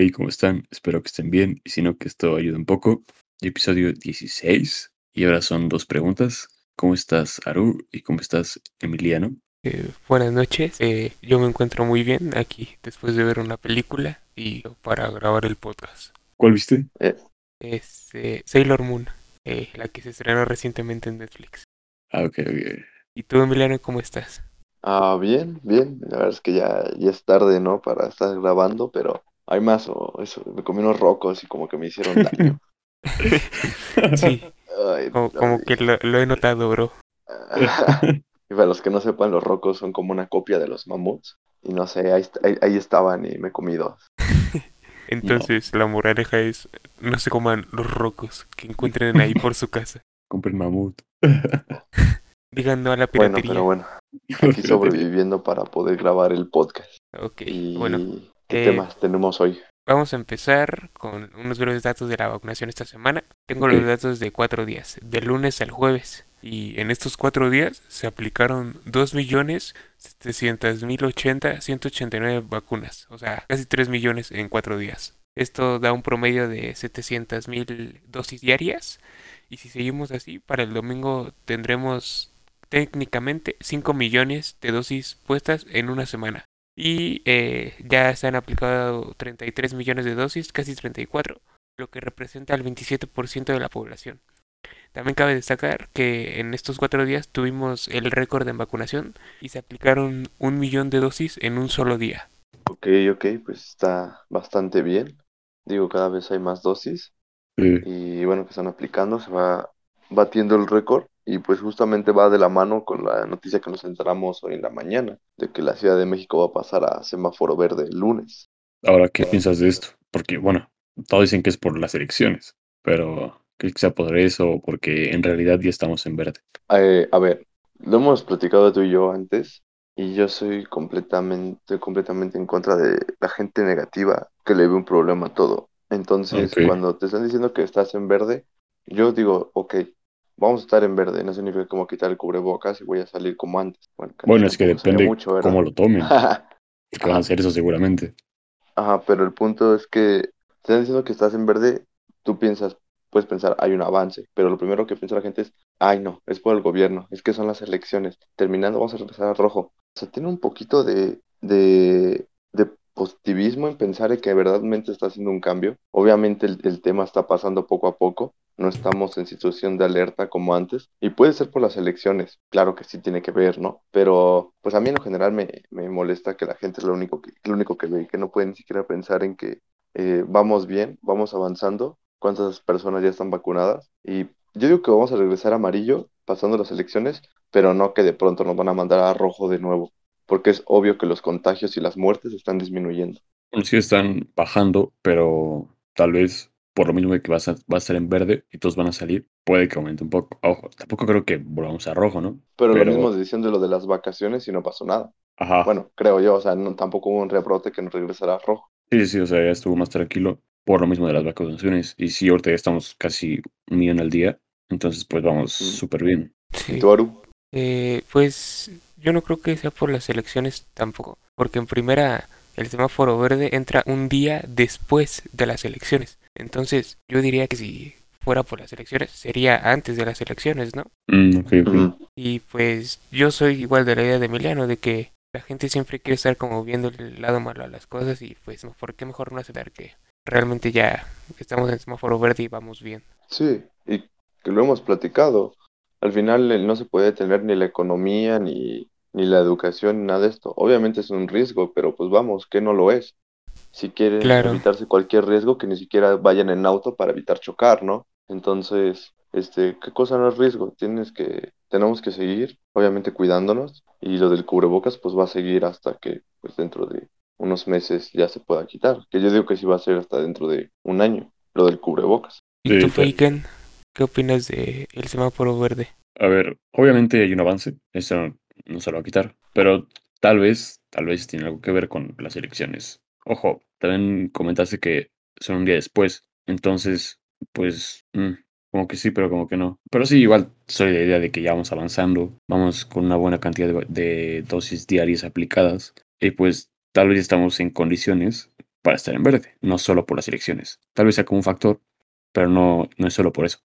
Hey, ¿cómo están? Espero que estén bien y si no, que esto ayude un poco. Episodio 16 y ahora son dos preguntas. ¿Cómo estás, Aru? ¿Y cómo estás, Emiliano? Eh, buenas noches, eh, yo me encuentro muy bien aquí después de ver una película y para grabar el podcast. ¿Cuál viste? Eh, Es eh, Sailor Moon, eh, la que se estrenó recientemente en Netflix. Ah, ok, ok. ¿Y tú, Emiliano, cómo estás? ah, bien, bien. La verdad es que ya, ya es tarde, ¿no? Para estar grabando, pero hay más o eso. Me comí unos rocos y como que me hicieron daño. Sí, Ay, como, que lo, lo he notado, bro. Y para los que no sepan, los rocos son como una copia de los mamuts. Y no sé, ahí, ahí, ahí estaban y me comí dos. Entonces, la moraleja es, no se coman los rocos que encuentren ahí por su casa. Compren mamut. Digan no a la Bueno, piratería. pero bueno, aquí sobreviviendo para poder grabar el podcast. Ok, Y bueno, ¿qué eh, temas tenemos hoy? Vamos a empezar con unos breves datos de la vacunación esta semana. Tengo los datos de cuatro días, del lunes al jueves. Y en estos cuatro días se aplicaron 2.700.080.189 vacunas. O sea, casi 3 millones en cuatro días. Esto da un promedio de 700.000 dosis diarias. Y si seguimos así, para el domingo tendremos técnicamente 5 millones de dosis puestas en una semana. Y eh, ya se han aplicado 33 millones de dosis, casi 34, lo que representa el 27% de la población. También cabe destacar que en estos cuatro días tuvimos el récord en vacunación y se aplicaron un millón de dosis en un solo día. Ok, ok, pues está bastante bien. Digo, cada vez hay más dosis. Eh, y bueno, que están aplicando, se va batiendo el récord y pues justamente va de la mano con la noticia que nos enteramos hoy en la mañana, de que la Ciudad de México va a pasar a semáforo verde el lunes. Ahora, ¿qué piensas de esto? Porque, bueno, todos dicen que es por las elecciones, pero ¿crees que sea por eso o porque en realidad ya estamos en verde? Eh, a ver, lo hemos platicado tú y yo antes y yo soy completamente, completamente en contra de la gente negativa que le ve un problema a todo. Entonces, cuando te están diciendo que estás en verde, yo digo, ok, vamos a estar en verde, no significa como quitar el cubrebocas y voy a salir como antes. Bueno, que es que depende mucho, cómo lo tomen, porque van a hacer eso seguramente. Ajá, pero el punto es que te están diciendo que estás en verde, tú piensas, puedes pensar, hay un avance, pero lo primero que piensa la gente es, ay no, es por el gobierno, es que son las elecciones, terminando vamos a regresar a rojo. O sea, tiene un poquito de, de, de positivismo en pensar en que verdaderamente está haciendo un cambio. Obviamente el, tema está pasando poco a poco, no estamos en situación de alerta como antes, y puede ser por las elecciones, claro que sí tiene que ver, ¿no? Pero pues a mí en lo general me, me molesta que la gente es lo único que, lo único que ve, que no puede ni siquiera pensar en que eh, vamos bien, vamos avanzando, cuántas personas ya están vacunadas, y yo digo que vamos a regresar a amarillo pasando las elecciones, pero no que de pronto nos van a mandar a rojo de nuevo, porque es obvio que los contagios y las muertes están disminuyendo. Sí están bajando, pero tal vez por lo mismo de que vas a, va a estar en verde y todos van a salir, puede que aumente un poco. Ojo, tampoco creo que volvamos a rojo, ¿no? Pero, Pero- lo mismo diciendo lo de las vacaciones y no pasó nada. Ajá. Bueno, creo yo, o sea, no, tampoco hubo un rebrote que nos regresara a rojo. Sí, sí, o sea, ya estuvo más tranquilo por lo mismo de las vacunaciones. Y sí, ahorita ya estamos casi un millón al día, entonces pues vamos Mm. súper bien. ¿Y Sí. tú, Aru? Eh, pues yo no creo que sea por las elecciones tampoco, porque en primera el semáforo verde entra un día después de las elecciones. Entonces yo diría que si fuera por las elecciones sería antes de las elecciones, ¿no? Mm. Y pues yo soy igual de la idea de Emiliano, de que la gente siempre quiere estar como viendo el lado malo a las cosas y pues ¿por qué mejor no aceptar que realmente ya estamos en semáforo verde y vamos bien? Sí, y que lo hemos platicado. Al final no se puede tener ni la economía, ni, ni la educación, ni nada de esto. Obviamente es un riesgo, pero pues vamos, que no lo es. Si quieren Claro. evitarse cualquier riesgo, que ni siquiera vayan en auto para evitar chocar, ¿no? Entonces, este, ¿qué cosa no es riesgo? Tienes que, tenemos que seguir, obviamente cuidándonos, y lo del cubrebocas pues va a seguir hasta que pues dentro de unos meses ya se pueda quitar. Que yo digo que sí va a ser hasta dentro de un año, lo del cubrebocas. ¿Y tú. Feiken, qué opinas de el semáforo verde? A ver, obviamente hay un avance, eso no, se lo va a quitar, pero tal vez, tal vez tiene algo que ver con las elecciones. Ojo, también comentaste que son un día después, entonces, pues, mm, como que sí, pero como que no. Pero sí, igual soy de la idea de que ya vamos avanzando, vamos con una buena cantidad de, de dosis diarias aplicadas, y pues tal vez estamos en condiciones para estar en verde, no solo por las elecciones. Tal vez sea como un factor, pero no, no es solo por eso.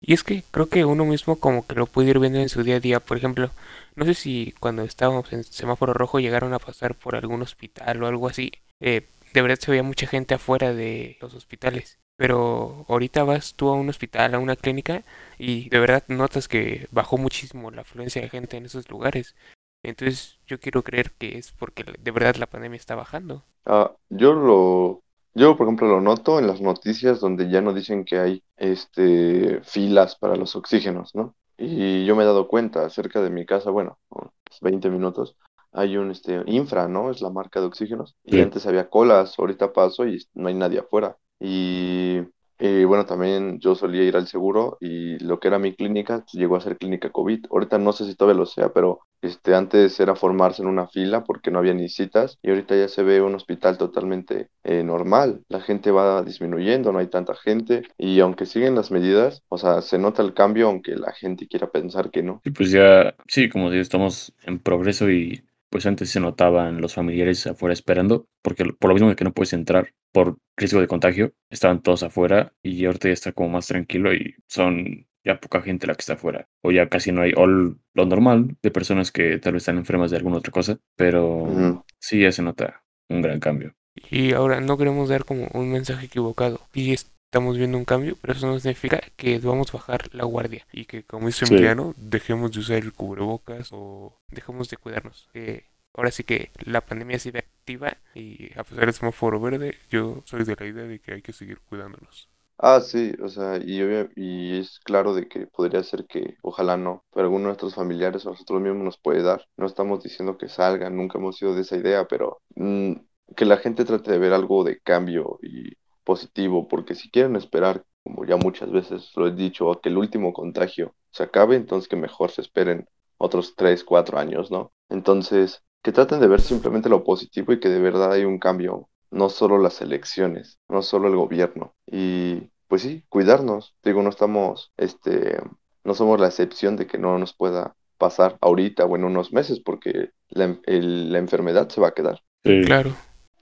Y es que creo que uno mismo como que lo puede ir viendo en su día a día. Por ejemplo, no sé si cuando estábamos en semáforo rojo llegaron a pasar por algún hospital o algo así. Eh, de verdad se veía mucha gente afuera de los hospitales. Pero ahorita vas tú a un hospital, a una clínica, y de verdad notas que bajó muchísimo la afluencia de gente en esos lugares. Entonces yo quiero creer que es porque de verdad la pandemia está bajando. Ah, yo lo, yo por ejemplo lo noto en las noticias donde ya no dicen que hay este filas para los oxígenos, ¿no? Y yo me he dado cuenta, cerca de mi casa, bueno, unos 20 minutos, hay un este Infra, ¿no? Es la marca de oxígenos. Y Sí. antes había colas, ahorita paso y no hay nadie afuera. Y, y, bueno, también yo solía ir al seguro y lo que era mi clínica llegó a ser clínica COVID. Ahorita no sé si todavía lo sea, pero este, antes era formarse en una fila porque no había ni citas y ahorita ya se ve un hospital totalmente eh, normal. La gente va disminuyendo, no hay tanta gente y aunque siguen las medidas, o sea, se nota el cambio aunque la gente quiera pensar que no. Y pues ya, sí, como digo, estamos en progreso y pues antes se notaban los familiares afuera esperando, porque por lo mismo de que no puedes entrar por riesgo de contagio, estaban todos afuera y ahorita ya está como más tranquilo y son ya poca gente la que está afuera. O ya casi no hay, lo normal de personas que tal vez están enfermas de alguna otra cosa, pero Ujú. sí ya se nota un gran cambio. Y ahora no queremos dar como un mensaje equivocado. Y estamos viendo un cambio, pero eso no significa que debamos bajar la guardia. Y que, como dice Sí. Emiliano, dejemos de usar el cubrebocas o dejemos de cuidarnos. Que ahora sí que la pandemia sigue activa y a pesar del semáforo verde, yo soy de la idea de que hay que seguir cuidándonos. Ah, sí, o sea, y, y es claro de que podría ser que, ojalá no, pero alguno de nuestros familiares o nosotros mismos nos puede dar. No estamos diciendo que salgan, nunca hemos sido de esa idea, pero mm, que la gente trate de ver algo de cambio y positivo, porque si quieren esperar, como ya muchas veces lo he dicho, a que el último contagio se acabe, entonces que mejor se esperen otros tres, cuatro años, ¿no? Entonces, que traten de ver simplemente lo positivo y que de verdad hay un cambio, no solo las elecciones, no solo el gobierno. Y pues sí, cuidarnos. Digo, no estamos, este, no somos la excepción de que no nos pueda pasar ahorita o en unos meses, porque la, el- la enfermedad se va a quedar. Sí. Claro,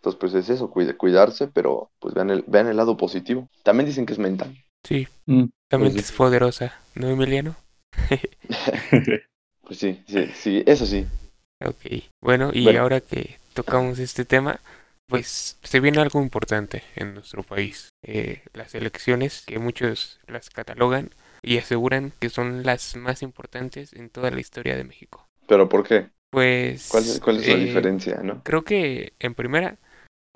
Entonces, pues es eso, cuide- cuidarse, pero pues vean el, vean el lado positivo. También dicen que es mental. sí, Mm, la pues sí. es poderosa, ¿no, Emiliano? Pues sí, sí, sí, eso sí. Ok, bueno, y Bueno. ahora que tocamos este tema, pues se viene algo importante en nuestro país. Eh, las elecciones, que muchos las catalogan y aseguran que son las más importantes en toda la historia de México. Pero ¿por qué? Pues ¿Cuál, es- cuál es la eh, diferencia, no? Creo que en primera,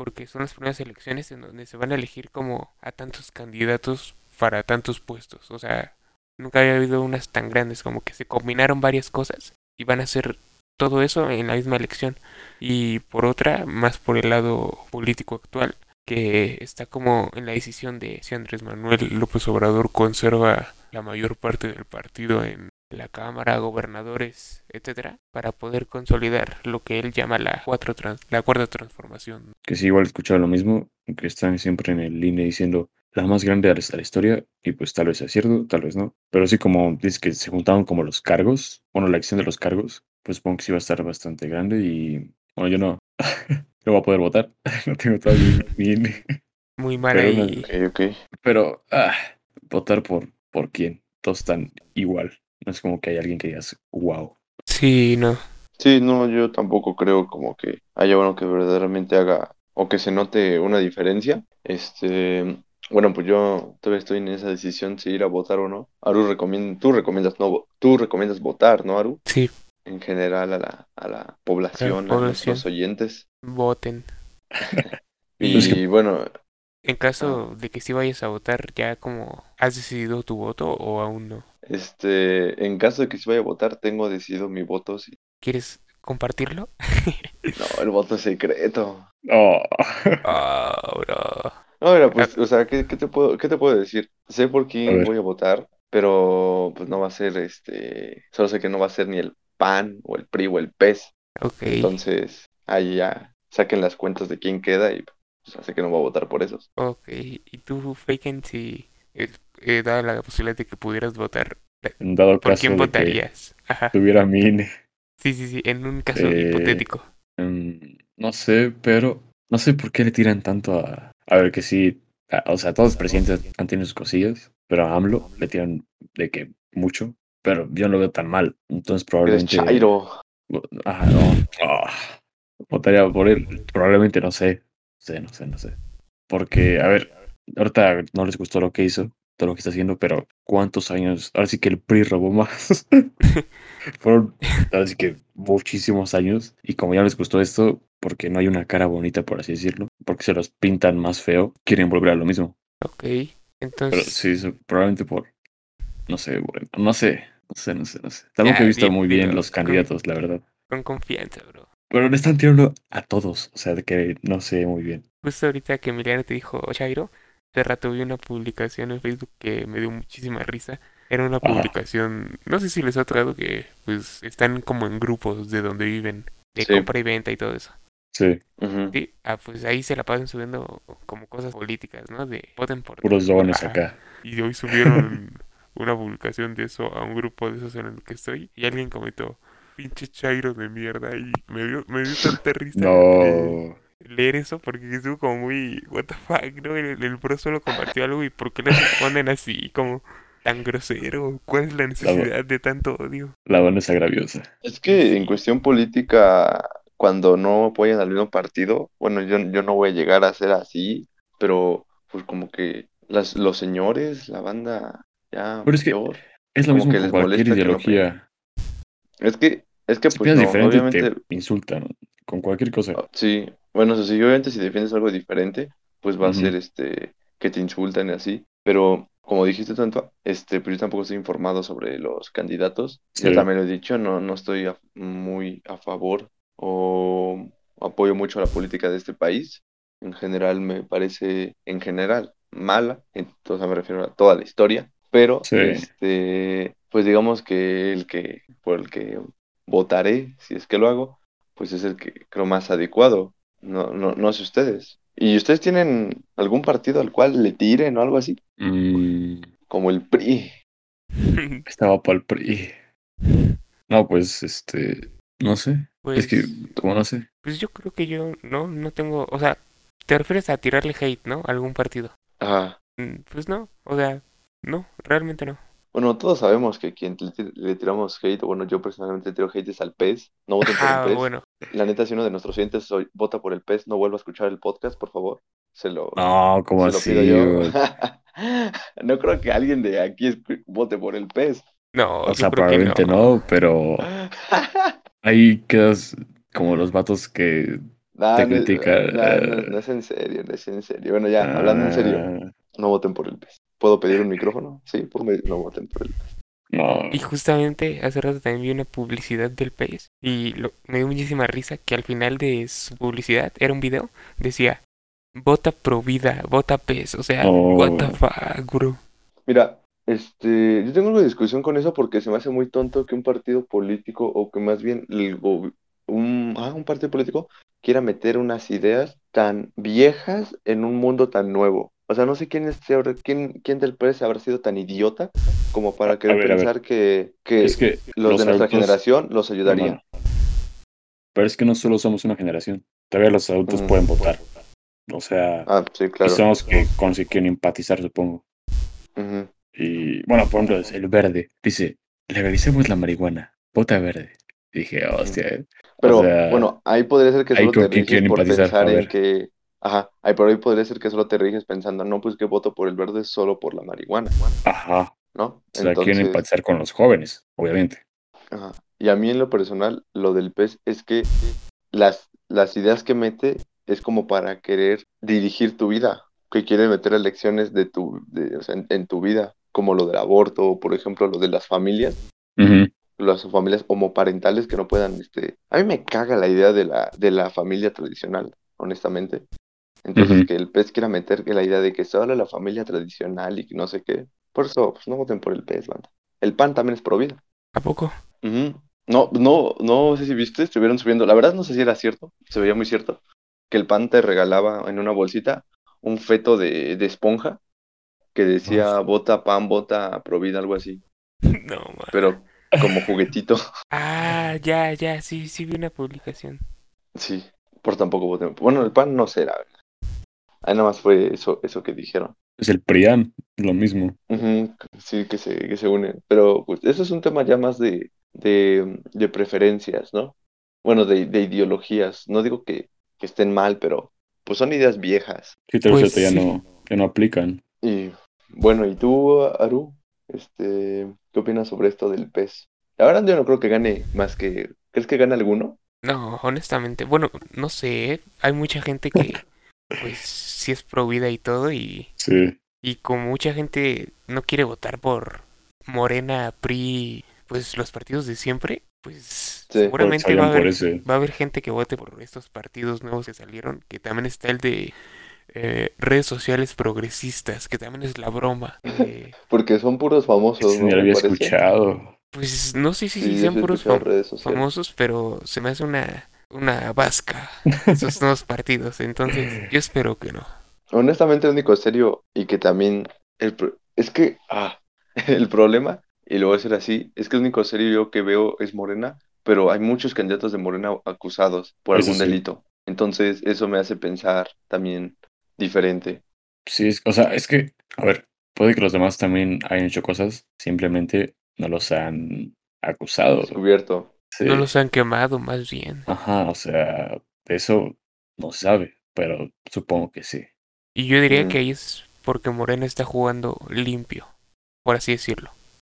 porque son las primeras elecciones en donde se van a elegir como a tantos candidatos para tantos puestos. O sea, nunca había habido unas tan grandes, como que se combinaron varias cosas y van a hacer todo eso en la misma elección. Y por otra, más por el lado político actual, que está como en la decisión de si Andrés Manuel López Obrador conserva la mayor parte del partido en la Cámara, gobernadores, etcétera, para poder consolidar lo que él llama la, cuatro trans- la cuarta transformación. que sí, igual he escuchado lo mismo, que están siempre en el línea diciendo la más grande de la historia, y pues tal vez sea cierto, tal vez no. Pero sí, como dices que se juntaron como los cargos, bueno, la elección de los cargos, pues supongo que sí va a estar bastante grande y, bueno, yo no, no voy a poder votar, no tengo todavía mi INE. Muy mal Pero ahí. Ok, ok. Pero, ah, votar por, por quién, todos están igual. No es como que hay alguien que digas, wow. Sí, no. Sí, no, yo tampoco creo como que haya uno que verdaderamente haga o que se note una diferencia. Este, bueno, pues yo todavía estoy en esa decisión si ir a votar o no. Aru recomienda, tú recomiendas no, vo- tú recomiendas votar, ¿no, Aru? Sí, En general a la, a la población, a población. nuestros oyentes. voten. Y Pues que- bueno, En caso de que sí vayas a votar, ¿ya como has decidido tu voto o aún no? Este, en caso de que se vaya a votar, tengo decidido mi voto. Sí. ¿Quieres compartirlo? No, el voto es secreto. Oh. Ah, bro. No, mira, pues, o sea, ¿qué, qué te puedo, qué te puedo decir? Sé por quién voy a votar, pero pues no va a ser este, solo sé que no va a ser ni el PAN o el PRI o el PES. Ok. Entonces, ahí ya saquen las cuentas de quién queda y pues sé que no voy a votar por esos. Ok. ¿Y tú, Faken, si eh, eh, da la posibilidad de que pudieras votar, En dado ¿por caso quién de que votarías? Ajá. tuviera mi INE. Sí, sí, sí, en un caso Eh, hipotético. Mm, no sé, pero no sé por qué le tiran tanto a. A ver, que sí. a- o sea, todos los presidentes han tenido sus cosillas, pero a AMLO le tiran de que mucho. Pero yo no lo veo tan mal. Entonces probablemente. Chairo. Ajá, no. ah, votaría por él. Probablemente no sé. No sé, no sé, no sé. Porque, a ver, ahorita no les gustó lo que hizo, todo lo que está haciendo, pero ¿cuántos años? Ahora sí que el PRI robó más. Fueron, ahora sí que muchísimos años. Y como ya les gustó esto, porque no hay una cara bonita, por así decirlo, porque se los pintan más feo, quieren volver a lo mismo. Ok. Pero Entonces, sí, eso, probablemente por. No sé, bueno, no sé, no sé, no sé, no sé. Tampoco he visto muy bien los con- candidatos, la verdad. con confianza, bro. Pero le están tirando a todos, o sea, de que no sé muy bien. Justo ahorita que Emiliano te dijo Chairo, hace rato vi una publicación en Facebook que me dio muchísima risa. Era una publicación, no sé si les ha tocado que pues están como en grupos de donde viven, de Sí. compra y venta y todo eso. Sí. Sí, ah, pues ahí se la pasan subiendo como cosas políticas, ¿no? De voten por puros dones acá. Y hoy subieron una publicación de eso a un grupo de esos en el que estoy y alguien comentó, pinche chairo de mierda y me dio, me dio tanta risa No. Leer eso porque estuvo como muy, what the fuck, ¿no? El, el bro solo compartió algo y ¿por qué le responden así como tan grosero? ¿Cuál es la necesidad de tanto odio? La banda es agraviosa. Es que en cuestión política, cuando no apoyan al mismo partido, bueno, yo, yo no voy a llegar a ser así, pero pues como que las, los señores, la banda ya Pero es que mayor, Es lo Como mismo que con les cualquier molesta que no ideología. es que, es que Si pues piensas no, diferente, obviamente, te insultan. Con cualquier cosa. ah, sí, bueno, eso sí, obviamente si defiendes algo diferente, pues va a Ujú. ser este, que te insultan y así, pero como dijiste tanto, este, pues yo tampoco estoy informado sobre los candidatos, Sí. también lo he dicho, no, no estoy a- muy a favor o apoyo mucho a la política de este país, en general me parece, en general, mala, entonces me refiero a toda la historia, pero Sí. este, pues digamos que el que, por el que votaré, si es que lo hago, pues es el que creo más adecuado. No, no, no sé ustedes. ¿Y ustedes tienen algún partido al cual le tiren o algo así? Mm, Como el PRI. estaba para el PRI. No, pues, este. No sé. es que, Pues, como no sé. pues yo creo que yo no, no tengo, o sea, te refieres a tirarle hate, ¿no? A algún partido. Ajá. Mm, Pues no, o sea, no, realmente no. Bueno, todos sabemos que quien le, tir- le tiramos hate, o bueno, yo personalmente le tiro hate es al PES. No voten por Ah, el PES. bueno, La neta, si uno de nuestros oyentes soy- vota por el PES, no vuelva a escuchar el podcast, por favor. Se lo, No, como se lo así. pido yo. No creo que alguien de aquí vote por el PES. no, O sea, probablemente no, pero ahí quedas como los vatos que. Nah, Te no, critica, nah, no- eh. no es en serio, no es en serio. Bueno, ya, hablando en serio, ah, no voten por el PES. ¿Puedo pedir un micrófono? Sí, pues me- no voten por el PES. No. Y justamente hace rato también vi una publicidad del país y lo- me dio muchísima risa que al final de su publicidad era un video, decía, vota pro vida, vota PES, o sea, what the Oh. fuck, bro. Mira, este, yo tengo de discusión con eso porque se me hace muy tonto que un partido político, o que más bien el gobi- un, ah, un partido político quiera meter unas ideas tan viejas en un mundo tan nuevo. O sea, no sé quién, es, se habrá- quién, quién del PES habrá sido tan idiota como para querer ver, pensar que, que Es que los, de nuestra adultos- generación los ayudarían. No, no. Pero es que no solo somos una generación. Todavía los adultos Mm. pueden votar. O sea, Ah, sí, y claro. son los que con los que quieren empatizar, supongo. Y bueno, por ejemplo, el verde dice: legalicemos la marihuana, vota verde. Dije, hostia, eh". Pero O sea, bueno, ahí podría ser que solo te por empatizar, pensar en que, ajá, ahí por ahí podría ser que solo te riges pensando, no, pues que voto por el verde solo por la marihuana, ajá. ¿no? O sea, quieren Entonces, empatizar con los jóvenes, obviamente. ajá. Y a mí en lo personal, lo del PES es que las, las ideas que mete es como para querer dirigir tu vida, que quiere meter elecciones de tu, de, o sea, en, en tu vida, como lo del aborto, o por ejemplo lo de las familias, las familias homoparentales que no puedan, este, a mí me caga la idea de la, de la familia tradicional, honestamente. Entonces, que el PES quiera meter que la idea de que solo la familia tradicional y que no sé qué. Por eso, pues no voten por el PES, banda. El PAN también es pro vida. ¿A poco? No, no, no sé si viste, estuvieron subiendo, la verdad no sé si era cierto, se veía muy cierto, que el PAN te regalaba en una bolsita un feto de, de esponja que decía vota PAN, vota pro vida, algo así, No, man. pero como juguetito. Ah, ya, ya, sí, sí vi una publicación. Sí, por tampoco voté. Bueno, el PAN no será, ¿verdad? Ahí nada más fue eso, eso que dijeron. Es el PRIAN, lo mismo. Sí, que se, que se unen. Pero pues eso es un tema ya más de, de, de preferencias, ¿no? Bueno, de, de ideologías. No digo que, que estén mal, pero pues son ideas viejas. Sí, tal Pues vez ahorita ya sí. no, ya no aplican. Y bueno, ¿y tú, Aru? Este, ¿qué opinas sobre esto del PES? La verdad yo no creo que gane más que... ¿Crees que gane alguno? No, honestamente, bueno, no sé, ¿eh? hay mucha gente que, pues, sí es pro vida y todo, y, Sí, y como mucha gente no quiere votar por Morena, PRI, pues los partidos de siempre, pues Sí, pues seguramente va a haber, va a haber gente que vote por estos partidos nuevos que salieron, que también está el de eh, redes sociales progresistas, que también es la broma. eh, Porque son puros famosos, ¿no? había escuchado. pues no sé si, Sí, si sean sí he puros fam- redes famosos, pero se me hace una, una vasca esos nuevos partidos, entonces yo espero que no. Honestamente, el único serio y que también... El, pro- es que, ah, el problema, y lo voy a decir así, es que el único serio yo que veo es Morena, pero hay muchos candidatos de Morena acusados por Eso algún sí. delito. Entonces, eso me hace pensar también diferente. Sí, es- o sea, es que, a ver, puede que los demás también hayan hecho cosas, simplemente no los han acusado. Descubierto. Sí. No los han quemado, más bien. Ajá, o sea, eso no se sabe, pero supongo que sí. Y yo diría Mm. que ahí es porque Morena está jugando limpio, por así decirlo.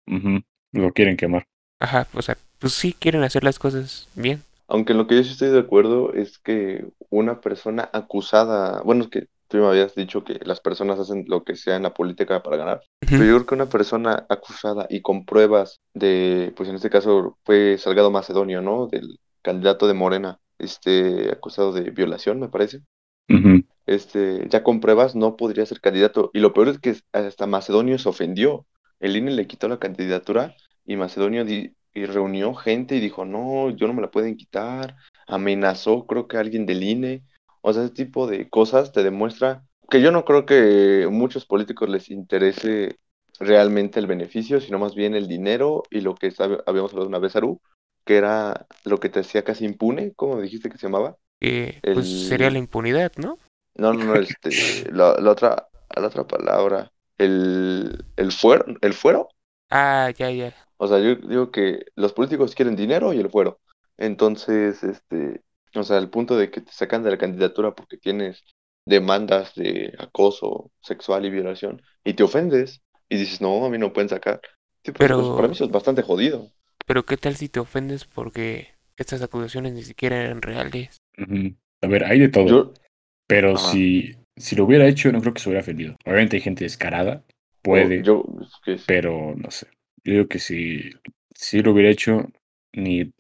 Ujú, Lo quieren quemar. Ajá, o sea, pues sí quieren hacer las cosas bien. Aunque en lo que yo sí estoy de acuerdo es que una persona acusada, bueno, es que tú me habías dicho que las personas hacen lo que sea en la política para ganar, pero yo creo que una persona acusada y con pruebas de, pues en este caso fue Salgado Macedonio, ¿no? Del candidato de Morena, este, acusado de violación, me parece. Ujú, Este, ya con pruebas no podría ser candidato. Y lo peor es que hasta Macedonio se ofendió. El INE le quitó la candidatura y Macedonio di- y reunió gente y dijo, no, yo no me la pueden quitar. Amenazó, creo que a alguien del INE. O sea, ese tipo de cosas te demuestra que yo no creo que muchos políticos les interese realmente el beneficio, sino más bien el dinero y lo que habíamos hablado una vez, Aru, que era lo que te hacía casi impune, ¿cómo dijiste que se llamaba? Que pues sería la impunidad, ¿no? No, no, no, este, la, la otra, la otra palabra, el, el fuero, el fuero. Ah, ya, ya. O sea, yo digo que los políticos quieren dinero y el fuero. Entonces, este, o sea, el punto de que te sacan de la candidatura porque tienes demandas de acoso sexual y violación y te ofendes y dices, no, a mí no pueden sacar. Sí, pues, Pero- pues, para mí eso es bastante jodido. Pero ¿qué tal si te ofendes porque estas acusaciones ni siquiera eran reales? A ver, hay de todo, Yo, pero Ajá. si, si lo hubiera hecho, no creo que se hubiera ofendido. Obviamente hay gente descarada, puede, yo, pero no sé. Yo digo que si, si lo hubiera hecho, ni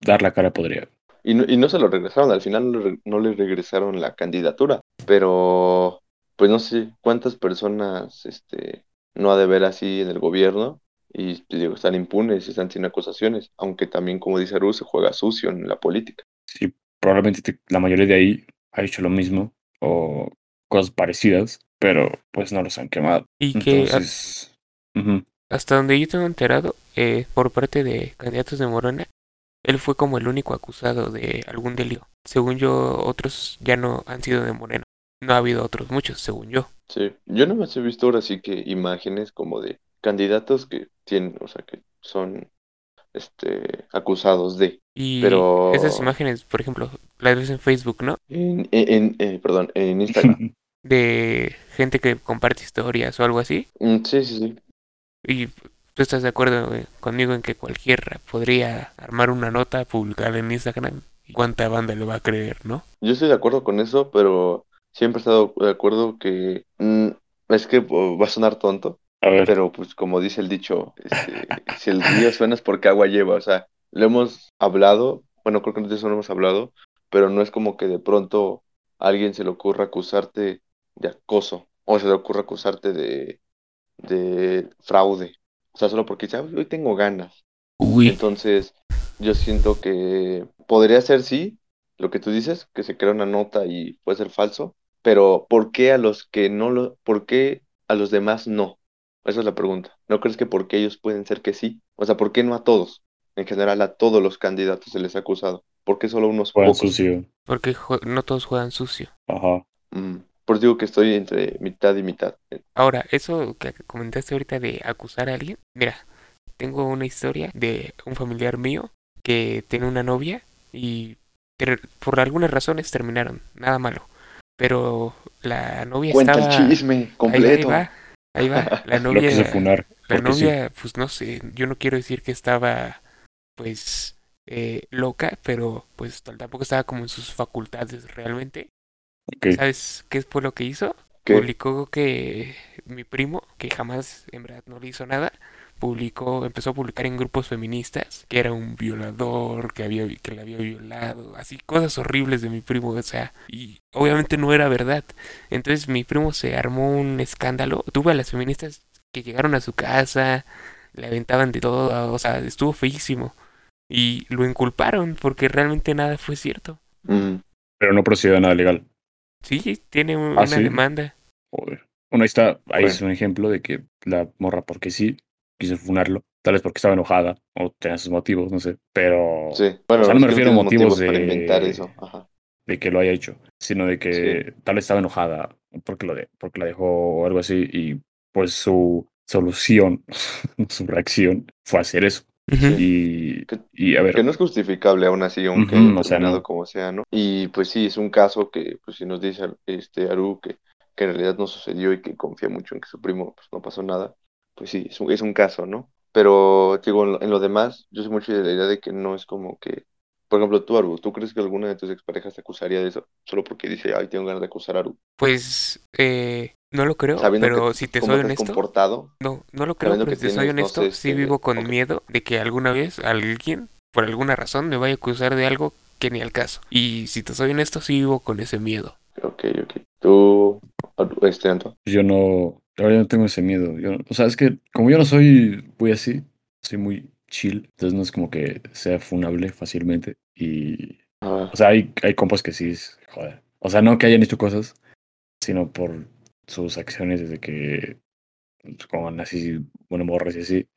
dar la cara podría. Y no, y no se lo regresaron, al final no, le re- no le regresaron la candidatura, pero pues no sé cuántas personas este, no ha de ver así en el gobierno y te digo, están impunes y están sin acusaciones, aunque también como dice Aru, se juega sucio en la política. Sí, probablemente te- la mayoría de ahí ha hecho lo mismo o cosas parecidas, pero pues no los han quemado. Y que a- Entonces, ujú, hasta donde yo tengo enterado, eh, por parte de candidatos de Morena, él fue como el único acusado de algún delito. Según yo, otros ya no han sido de Morena. No ha habido otros muchos, según yo. Sí, yo no me he visto ahora sí que imágenes como de candidatos que tienen, o sea, que son este, acusados de, Y Pero- esas imágenes, por ejemplo, las ves en Facebook, ¿no? en, en- en- perdón, en Instagram. De gente que comparte historias o algo así. Mm, Sí, sí, sí. Y tú estás de acuerdo conmigo en que cualquiera podría armar una nota, publicarla en Instagram. ¿Y cuánta banda le va a creer, no? Yo estoy de acuerdo con eso, pero siempre he estado de acuerdo que mm, es que oh, va a sonar tonto, A ver, pero pues como dice el dicho, este, si el río suena es porque agua lleva, o sea, lo hemos hablado, bueno, creo que nosotros no lo hemos hablado, pero no es como que de pronto a alguien se le ocurra acusarte de acoso o se le ocurra acusarte de, de fraude, o sea, solo porque dice, "Ah, hoy tengo ganas. Uy, Entonces, yo siento que podría ser sí, lo que tú dices, que se crea una nota y puede ser falso, pero ¿por qué a los que no lo, por qué a los demás no? Esa es la pregunta. ¿No crees que por qué ellos pueden ser que sí? O sea, ¿por qué no a todos? En general, a todos los candidatos se les ha acusado. ¿Por qué solo unos Juegan pocos? sucio. Porque jue- no todos juegan sucio. Ajá. Mm, Por eso digo que estoy entre mitad y mitad. Ahora, eso que comentaste ahorita de acusar a alguien, mira, tengo una historia de un familiar mío que tiene una novia y por algunas razones terminaron, nada malo. Pero la novia Cuenta estaba... el chisme Ahí va, ahí completo. va, ahí va. La Lo novia, funar. la sí. novia, pues no sé, yo no quiero decir que estaba, pues, eh, loca, pero pues tampoco estaba como en sus facultades realmente. ¿Sabes qué fue lo que hizo? ¿Qué? Publicó que mi primo, que jamás en verdad no le hizo nada, publicó, empezó a publicar en grupos feministas que era un violador, que había, que le había violado, así cosas horribles de mi primo, o sea, y obviamente no era verdad. Entonces mi primo se armó un escándalo, tuve a las feministas que llegaron a su casa, le aventaban de todo, o sea, estuvo feísimo. Y lo inculparon porque realmente nada fue cierto. Mm, Pero no procedió a nada legal. Sí, tiene un- ¿Ah, una sí? demanda. Joder. Bueno, ahí está. Ahí Bueno. es un ejemplo de que la morra, porque sí, quiso funarlo. Tal vez porque estaba enojada o tenía sus motivos, no sé. Pero Sí. Bueno, o sea, no me refiero a motivos para de- inventar eso. Ajá. de que lo haya hecho, sino de que tal vez estaba enojada porque, lo de, porque la dejó o algo así. Y pues su solución, su reacción fue hacer eso. Y, Que- y a ver, Que no es justificable aún así, aunque o sea, no. como sea, ¿no? Y pues sí, es un caso que, pues si nos dice este Aru que, que en realidad no sucedió y que confía mucho en que su primo pues no pasó nada, pues sí, es un, es un caso, ¿no? Pero digo, en lo, en lo demás, yo soy mucho de la idea de que no es como que, por ejemplo, tú, Aru, ¿tú crees que alguna de tus exparejas te acusaría de eso? Solo porque dice, ay, tengo ganas de acusar a Aru. Pues eh, no lo creo, Sabiendo pero que si te soy te honesto, comportado, no, no lo creo, pero que si te soy no honesto, sé, sí este, vivo con miedo de que alguna vez alguien, por alguna razón, me vaya a acusar de algo que ni al caso. Y si te soy honesto, sí vivo con ese miedo. ok, ok. Tú, Aru, este, Anto. yo no, la verdad no tengo ese miedo. Yo, o sea, es que como yo no soy muy así, soy muy chill, entonces no es como que sea funable fácilmente. Y, Ah, o sea, hay, hay compas que sí, es- joder. O sea, no que hayan hecho cosas, sino por sus acciones desde que, pues, como así, bueno, morras y así,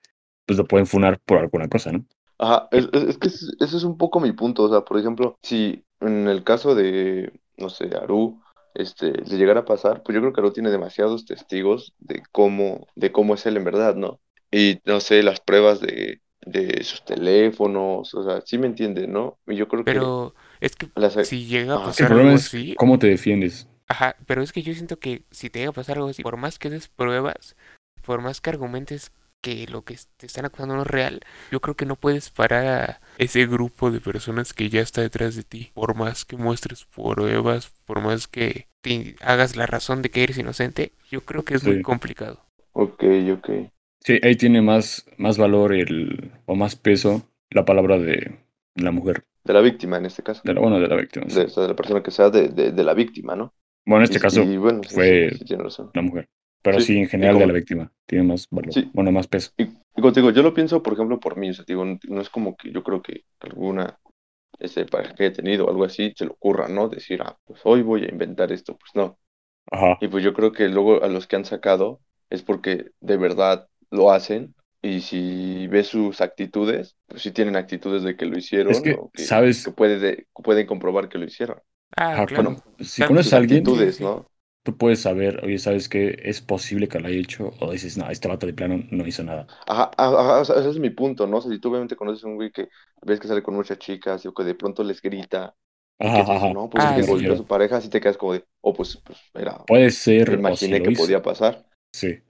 pues lo pueden funar por alguna cosa, ¿no? Ajá, es, es- es que ese ese es un poco mi punto, o sea, por ejemplo, si en el caso de, no sé, Aru, este, le llegara a pasar, pues yo creo que Aru tiene demasiados testigos de cómo, de cómo es él en verdad, ¿no? Y no sé, las pruebas de, de sus teléfonos, o sea, sí me entiende, ¿no? Y yo creo que Pero es que las, si llega a que el pasar problema algo es así, cómo te defiendes. ajá, pero es que yo siento que si te llega a pasar algo así, por más que des pruebas, por más que argumentes que lo que te están acusando no es real, yo creo que no puedes parar a ese grupo de personas que ya está detrás de ti. Por más que muestres pruebas, por más que te hagas la razón de que eres inocente, yo creo que es muy complicado. ok, ok. Sí, ahí tiene más, más valor el, o más peso la palabra de la mujer, De la víctima en este caso, de la, bueno, de la víctima. sí. de, o sea, de la persona que sea de, de, de la víctima, ¿no? Bueno, en este Y- caso, y bueno, sí, fue sí, la mujer. Pero Sí, en general de la víctima. Tiene más valor. Sí. Bueno, más peso. Y, y contigo, yo lo pienso, por ejemplo, por mí, o sea, digo, no, no es como que yo creo que alguna este, pareja que he tenido o algo así se le ocurra, ¿no? Decir, ah, pues hoy voy a inventar esto, pues no. Ajá. Y pues yo creo que luego a los que han sacado es porque de verdad lo hacen y si ves sus actitudes, pues sí tienen actitudes de que lo hicieron Es que, o que, ¿sabes? que puede de- pueden comprobar que lo hicieron. Ah, Ajá, claro. si Claro, conoces a alguien, tú puedes saber, oye, ¿sabes qué? Es posible que lo haya hecho. O dices, no, este vato de plano no hizo nada. Ajá, ajá, o sea, ese es mi punto, ¿no? O sea, si tú obviamente conoces a un güey que ves que sale con muchas chicas y o que de pronto les grita Ajá, que ajá. no, pues Ah, que golpeó a su pareja, así te quedas como de, oh, pues, pues era, Puede ser, me o si imaginé que hizo. podía pasar. Sí.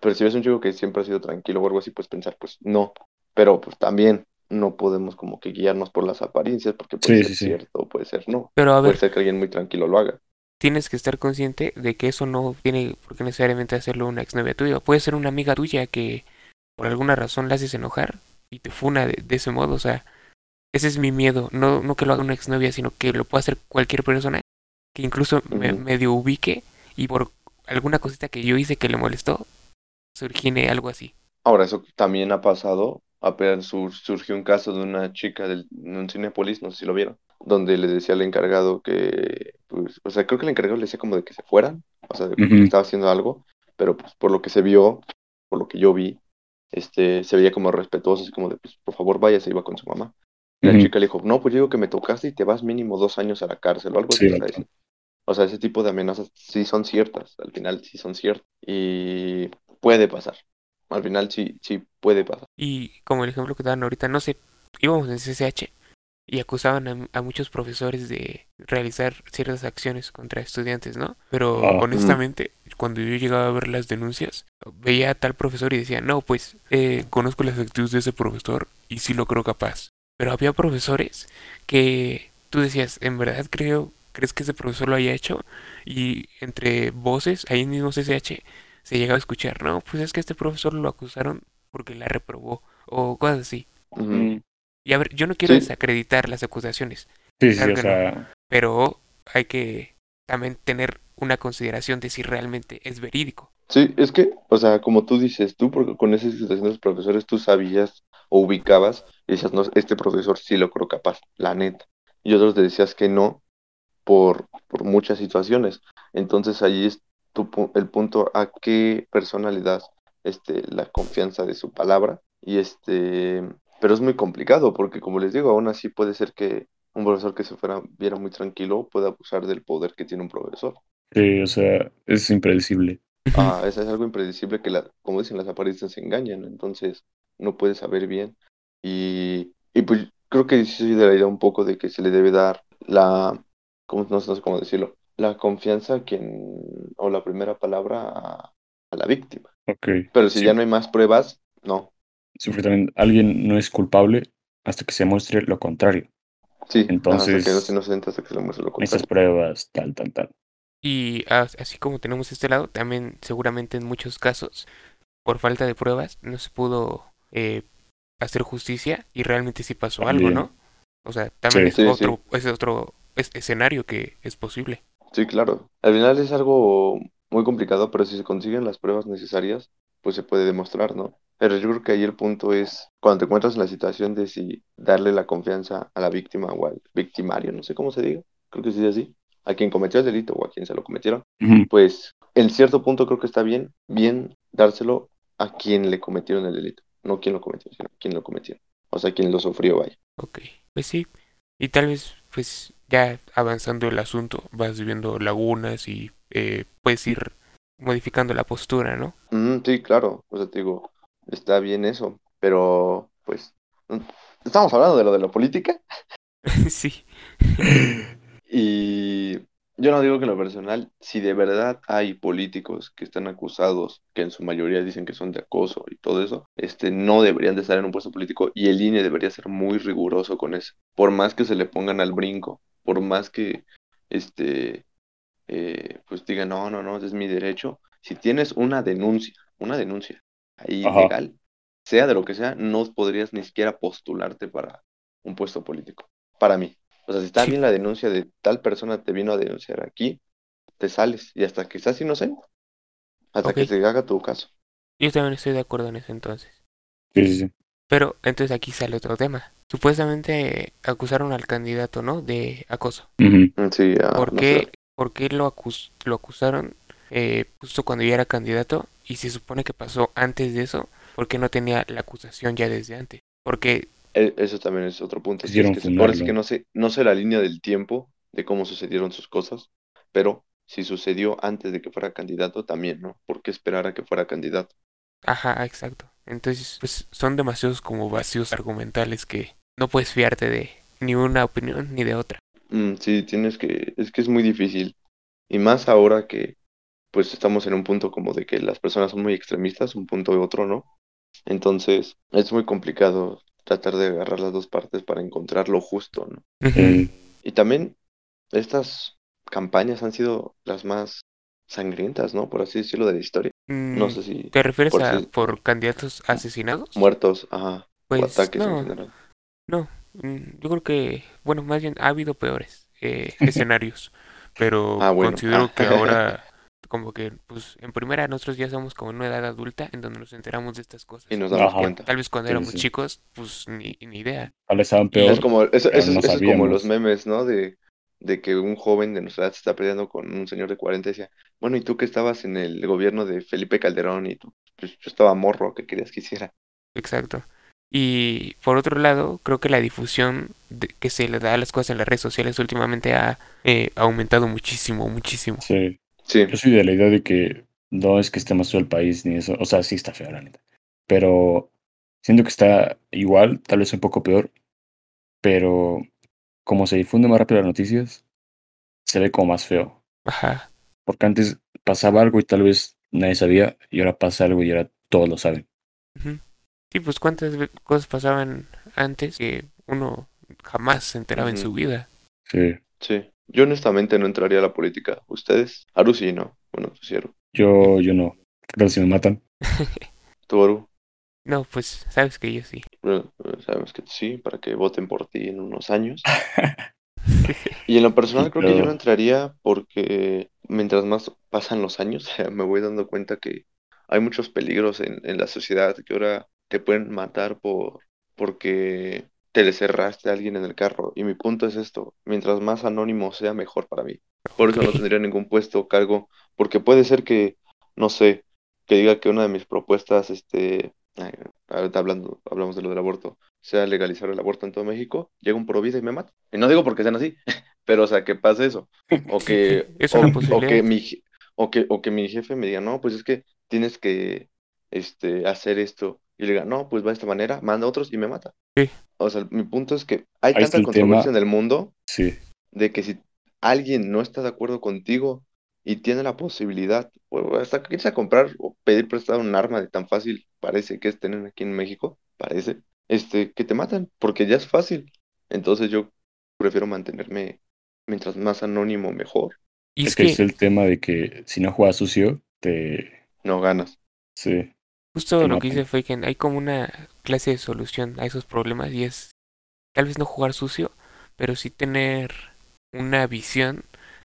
Pero si ves un chico que siempre ha sido tranquilo o algo así, pues pensar, pues no. Pero pues también no podemos como que guiarnos por las apariencias, porque puede Sí, ser sí, sí. cierto o puede ser no. Pero a Puede ver, ser que alguien muy tranquilo lo haga. tienes que estar consciente de que eso no tiene por qué necesariamente hacerlo una exnovia tuya. Puede ser una amiga tuya que por alguna razón la haces enojar y te funa de, de ese modo. O sea, ese es mi miedo. No, no que lo haga una exnovia, sino que lo pueda hacer cualquier persona que incluso me medio ubique y por alguna cosita que yo hice que le molestó, se origine algo así. Ahora, eso también ha pasado. Apenas sur- surgió un caso de una chica del, en un Cinépolis, no sé si lo vieron, donde le decía al encargado que, pues, o sea, creo que el encargado le decía como de que se fueran, o sea, de que estaba haciendo algo, pero pues por lo que se vio, por lo que yo vi, este, se veía como respetuoso, así como de, pues, por favor, vaya, se iba con su mamá. Y la chica le dijo, no, pues yo digo que me tocaste y te vas mínimo dos años a la cárcel o algo Sí, así. O sea, ese tipo de amenazas sí son ciertas, al final sí son ciertas. Y puede pasar. Al final sí, sí puede pasar. Y como el ejemplo que daban ahorita, no sé, íbamos en CCH y acusaban a, a muchos profesores de realizar ciertas acciones contra estudiantes, ¿no? Pero Ah, honestamente, cuando yo llegaba a ver las denuncias, veía a tal profesor y decía, no, pues eh, conozco las actitudes de ese profesor y sí lo creo capaz. Pero había profesores que tú decías, ¿en verdad creo, crees que ese profesor lo haya hecho? Y entre voces, ahí mismo CCH, se llegaba a escuchar, no, pues es que este profesor lo acusaron porque la reprobó o cosas así. Y a ver, yo no quiero Sí. desacreditar las acusaciones, Sí, sí, Claro o no. sea, pero hay que también tener una consideración de si realmente es verídico. Sí, es que, o sea, como tú dices, tú porque con esa situación de los profesores tú sabías o ubicabas y decías, no, este profesor sí lo creo capaz, la neta. Y otros te decías que no por, por muchas situaciones. Entonces ahí es tu, el punto a qué persona le das este, la confianza de su palabra. Y este, pero es muy complicado porque como les digo, aún así puede ser que un profesor que se fuera, viera muy tranquilo pueda abusar del poder que tiene un profesor. sí, o sea, es impredecible. Ah, eso es algo impredecible que, la, como dicen, las apariencias se engañan, entonces no puedes saber bien. Y, y pues creo que sí soy de la idea un poco de que se le debe dar la, ¿cómo, no sé cómo decirlo? La confianza a quien, o la primera palabra a, a la víctima. Ok. Pero si Sí, ya no hay más pruebas, no. sí, porque también alguien no es culpable hasta que se muestre lo contrario. Sí, ajá, hasta que no Entonces, se inocente hasta que se muestre lo Estas contrario. pruebas, tal, tal, tal. Y as- así como tenemos este lado, también seguramente en muchos casos, por falta de pruebas, no se pudo eh, hacer justicia y realmente sí pasó algo. ¿no? O sea, también Sí. es Sí, sí. otro, es otro es- escenario que es posible. Sí, claro. Al final es algo muy complicado, pero si se consiguen las pruebas necesarias, pues se puede demostrar, ¿no? Pero yo creo que ahí el punto es cuando te encuentras en la situación de si darle la confianza a la víctima o al victimario, no sé cómo se diga, creo que se dice así, a quien cometió el delito o a quien se lo cometieron, pues en cierto punto creo que está bien, bien dárselo a quien le cometieron el delito, no quien lo cometió, sino quien lo cometió, o sea, quien lo sufrió, vaya. Ok, pues sí. Y tal vez, pues ya avanzando el asunto, vas viendo lagunas y eh, puedes ir modificando la postura, ¿no? Mm, sí, claro, o sea, te digo, está bien eso, pero pues mm, estamos hablando de lo de la política sí. y yo no digo que en lo personal, si de verdad hay políticos que están acusados, que en su mayoría dicen que son de acoso y todo eso, este, no deberían de estar en un puesto político y el INE debería ser muy riguroso con eso, por más que se le pongan al brinco, por más que, este, eh, pues digan, no, no, no, ese es mi derecho, si tienes una denuncia, una denuncia ahí Ajá. legal, sea de lo que sea, no podrías ni siquiera postularte para un puesto político, para mí. O sea, si está Sí. bien la denuncia de tal persona te vino a denunciar aquí, te sales y hasta que estás inocente, hasta que se haga tu caso. Yo también estoy de acuerdo en eso entonces. Sí, sí, sí. Pero entonces aquí sale otro tema. Supuestamente acusaron al candidato, ¿no? De acoso. Ujú. Mm, Sí, ah, ¿Por no qué, sé. por qué lo, acus- lo acusaron eh, justo cuando ya era candidato? Y se supone que pasó antes de eso, ¿por qué no tenía la acusación ya desde antes? Porque, Eso también es otro punto. Sí, es que que no sé, no sé la línea del tiempo de cómo sucedieron sus cosas, pero si sucedió antes de que fuera candidato, también, ¿no? ¿Por qué esperar a que fuera candidato? ajá, exacto. Entonces, pues son demasiados como vacíos argumentales que no puedes fiarte de ni una opinión ni de otra. Mm, sí, tienes que, es que es muy difícil. Y más ahora que pues estamos en un punto como de que las personas son muy extremistas, un punto u otro, ¿no? Entonces, es muy complicado tratar de agarrar las dos partes para encontrar lo justo, ¿no? Y también estas campañas han sido las más sangrientas, ¿no? Por así decirlo, de la historia. No Mm, sé si ¿Te refieres por a si- por candidatos asesinados? muertos, ajá, o Pues ataques en no, general. no. mm, Yo creo que, bueno, más bien ha habido peores eh, escenarios, pero Ah, bueno. considero Ah. que ahora, como que, pues, en primera nosotros ya somos como en una edad adulta en donde nos enteramos de estas cosas. Y nos damos Ajá. cuenta. Tal vez cuando Sí, éramos sí. chicos, pues ni, ni idea. tal vez estaban peor. Es como, eso, pero eso, no eso es como los memes, ¿no? De, de que un joven de nuestra edad se está peleando con un señor de 40 y decía, bueno, ¿y tú que estabas en el gobierno de Felipe Calderón? Y tú, pues yo estaba morro, ¿qué querías que hiciera? Exacto. Y por otro lado, creo que la difusión de- que se le da a las cosas en las redes sociales últimamente ha eh, aumentado muchísimo, muchísimo. Sí. Sí, Yo soy de la idea de que no es que esté más feo el país ni eso. O sea, sí está feo, la neta. Pero siento que está igual, tal vez un poco peor. Pero como se difunde más rápido las noticias, se ve como más feo. Ajá. Porque antes pasaba algo y tal vez nadie sabía, y ahora pasa algo y ahora todos lo saben. Sí, pues cuántas cosas pasaban antes que uno jamás se enteraba en su vida. Sí. sí. Yo honestamente no entraría a la política. ¿Ustedes? Aru sí, ¿no? Bueno, tú sí, Aru. Yo, yo no. Creo que si me matan. ¿Tú, Aru? No, pues sabes que yo sí. Bueno, eh, sabemos que sí, para que voten por ti en unos años. Y en lo personal creo que yo Pero- no entraría porque mientras más pasan los años, me voy dando cuenta que hay muchos peligros en, en la sociedad que ahora te pueden matar por porque te le cerraste a alguien en el carro. Y mi punto es esto, mientras más anónimo sea, mejor para mí. Por eso no tendría ningún puesto o cargo, porque puede ser que, no sé, que diga que una de mis propuestas, este, ahorita hablando, hablamos de lo del aborto, sea legalizar el aborto en todo México, llega un provida y me mata. Y no digo porque sean así, pero o sea, que pase eso. O que, Es o, una o posibilidad. que mi, o que, o que mi jefe me diga, no, pues es que tienes que este, hacer esto. Y le diga, no, pues va de esta manera, manda otros y me mata. Sí. O sea, mi punto es que hay Ahí tanta controversia tema. en el mundo Sí. de que si alguien no está de acuerdo contigo y tiene la posibilidad, o hasta que irse a comprar o pedir prestado un arma de tan fácil parece que es tener aquí en México, parece, este, que te matan, porque ya es fácil. Entonces yo prefiero mantenerme mientras más anónimo mejor, Y Es es que que es el tema de que si no juegas sucio, te. no ganas. Sí. justo lo que matan. dice Faken, hay como una clase de solución a esos problemas y es tal vez no jugar sucio, pero sí tener una visión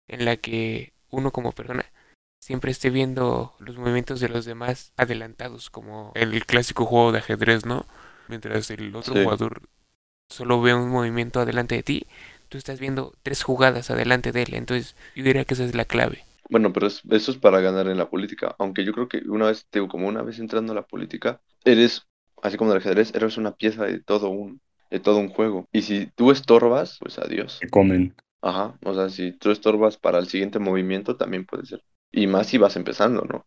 en la que uno como persona siempre esté viendo los movimientos de los demás adelantados, como el clásico juego de ajedrez, ¿no? Mientras el otro Sí. jugador solo ve un movimiento adelante de ti, tú estás viendo tres jugadas adelante de él, entonces yo diría que esa es la clave. Bueno, pero es- eso es para ganar en la política, aunque yo creo que una vez, te digo, como una vez entrando a la política, eres, así como el ajedrez, eres una pieza de todo un, de todo un juego. Y si tú estorbas, pues adiós. Que comen. Ajá, o sea, si tú estorbas para el siguiente movimiento, también puede ser. Y más si vas empezando, ¿no?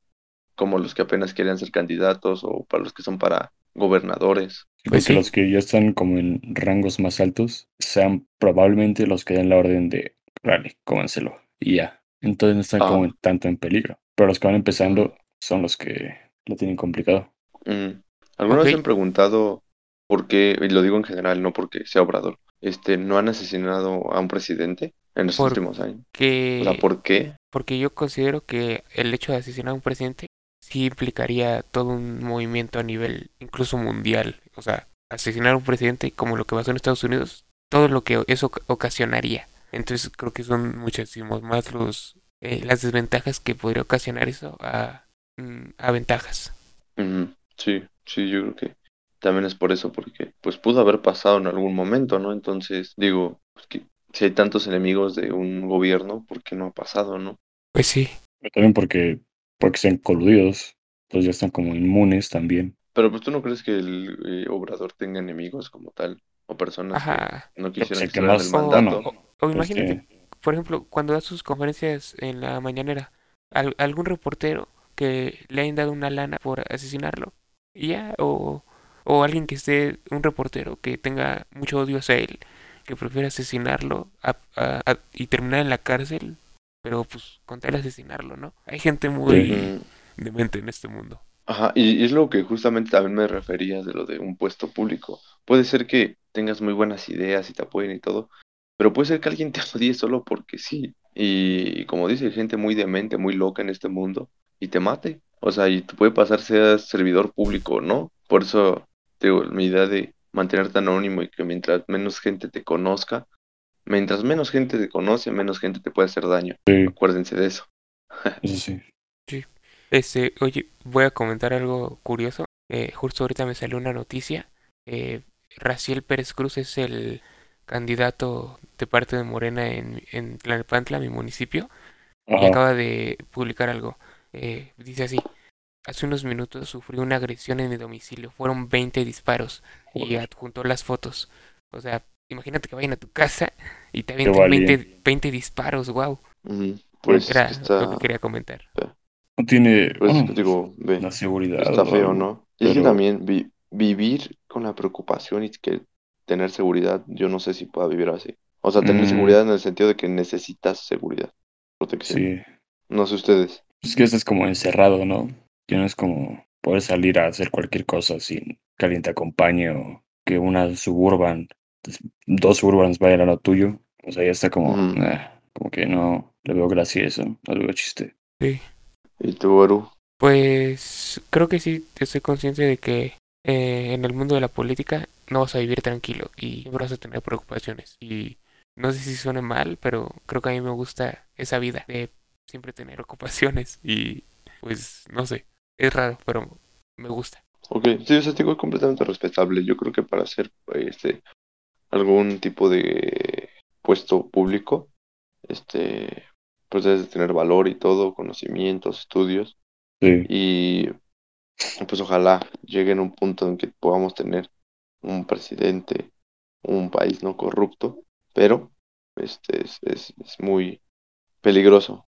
Como los que apenas quieren ser candidatos o para los que son para gobernadores. Pues que sí. los que ya están como en rangos más altos sean probablemente los que dan la orden de, vale, cómanselo. Y ya. Entonces no están como Ah. en- tanto en peligro. Pero los que van empezando son los que lo tienen complicado. Mm. ¿Alguna vez Ok. se han preguntado por qué, y lo digo en general, no porque sea Obrador, este, no han asesinado a un presidente en los últimos años? Que O sea, ¿por qué? porque yo considero que el hecho de asesinar a un presidente sí implicaría todo un movimiento a nivel incluso mundial. O sea, asesinar a un presidente como lo que pasó en Estados Unidos, todo lo que eso oc- ocasionaría. Entonces creo que son muchísimos más los eh, las desventajas que podría ocasionar eso a, mm, a ventajas. Ujú, Sí, sí, yo creo que también es por eso, porque pues pudo haber pasado en algún momento, ¿no? Entonces, digo, pues, que si hay tantos enemigos de un gobierno, ¿por qué no ha pasado, no? Pues sí, Pero también porque, porque están coludidos. Entonces ya están como inmunes también. Pero pues tú no crees que el eh, Obrador tenga enemigos como tal, o personas que no que quisieran es que el más... el O- mandato. bueno, O pues imagínate, que- por ejemplo, cuando da sus conferencias en la mañanera, al- algún reportero que le hayan dado una lana por asesinarlo, y ya, o, o alguien que esté, un reportero que tenga mucho odio hacia él, que prefiere asesinarlo a- a- a- y terminar en la cárcel, pero pues con tal asesinarlo, ¿no? Hay gente muy Mm, demente en este mundo. Ajá, y y es lo que justamente también me refería de lo de un puesto público. Puede ser que tengas muy buenas ideas y te apoyen y todo, pero puede ser que alguien te odie solo porque sí. Y, como dice, hay gente muy demente, muy loca en este mundo y te mate. O sea, y te puede pasar seas servidor público o no. Por eso, te digo, mi idea de mantenerte anónimo y que mientras menos gente te conozca, mientras menos gente te conoce, menos gente te puede hacer daño. sí, Acuérdense de eso. eso sí. Este, oye, voy a comentar algo curioso. Eh, justo ahorita me salió una noticia. Eh, Raciel Pérez Cruz es el candidato de parte de Morena en, en Tlalnepantla, mi municipio, y acaba de publicar algo. Eh, dice así, hace unos minutos sufrí una agresión en mi domicilio. Fueron 20 disparos y adjuntó las fotos. O sea, imagínate que vayan a tu casa y te avienten 20, valiente. 20 disparos, wow. Pues Era lo que quería comentar. No tiene, pues bueno, digo, ve, la seguridad. está o feo, ¿no? Y es que pero- también vi- vivir con la preocupación y que tener seguridad, yo no sé si pueda vivir así. O sea, tener Mm. seguridad en el sentido de que necesitas seguridad, protección. Sí. No sé ustedes. Es que estás como encerrado, ¿no? Que no es como poder salir a hacer cualquier cosa sin que alguien te acompañe o que una suburban, dos suburbans vayan a lo tuyo. O sea, ya está como, ah, como que no le veo gracia a eso, no le veo chiste. Sí. ¿Y tú, Eru? Pues creo que sí, estoy consciente de que eh, en el mundo de la política no vas a vivir tranquilo y vas a tener preocupaciones. Y no sé si suene mal, pero creo que a mí me gusta esa vida de siempre tener ocupaciones y pues no sé, es raro, pero me gusta. Ok, sí, o sea, digo, es completamente respetable. Yo creo que para hacer este algún tipo de puesto público, este, pues debes de tener valor y todo, conocimientos, estudios, Sí, y pues ojalá llegue en un punto en que podamos tener un presidente, un país no corrupto, pero este es, es, es muy peligroso.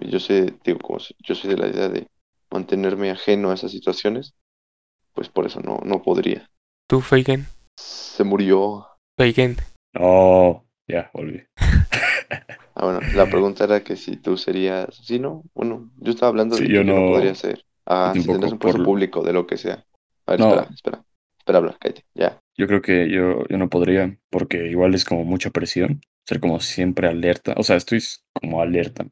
Yo sé, digo, como si- yo soy de la idea de mantenerme ajeno a esas situaciones, pues por eso no, no podría. ¿Tú, Feigen? Se murió. Feigen, no, ya, volví. Ah, bueno, la pregunta era que si tú serías, sí, ¿no? Bueno, yo estaba hablando de Sí, que yo no no- podría ser. Ah, si tendrás un puesto por- público de lo que sea. A ver, No. espera, espera. Espera, habla, cállate, ya. Yo creo que yo, yo no podría, porque igual es como mucha presión, ser como siempre alerta. O sea, estoy como alerta,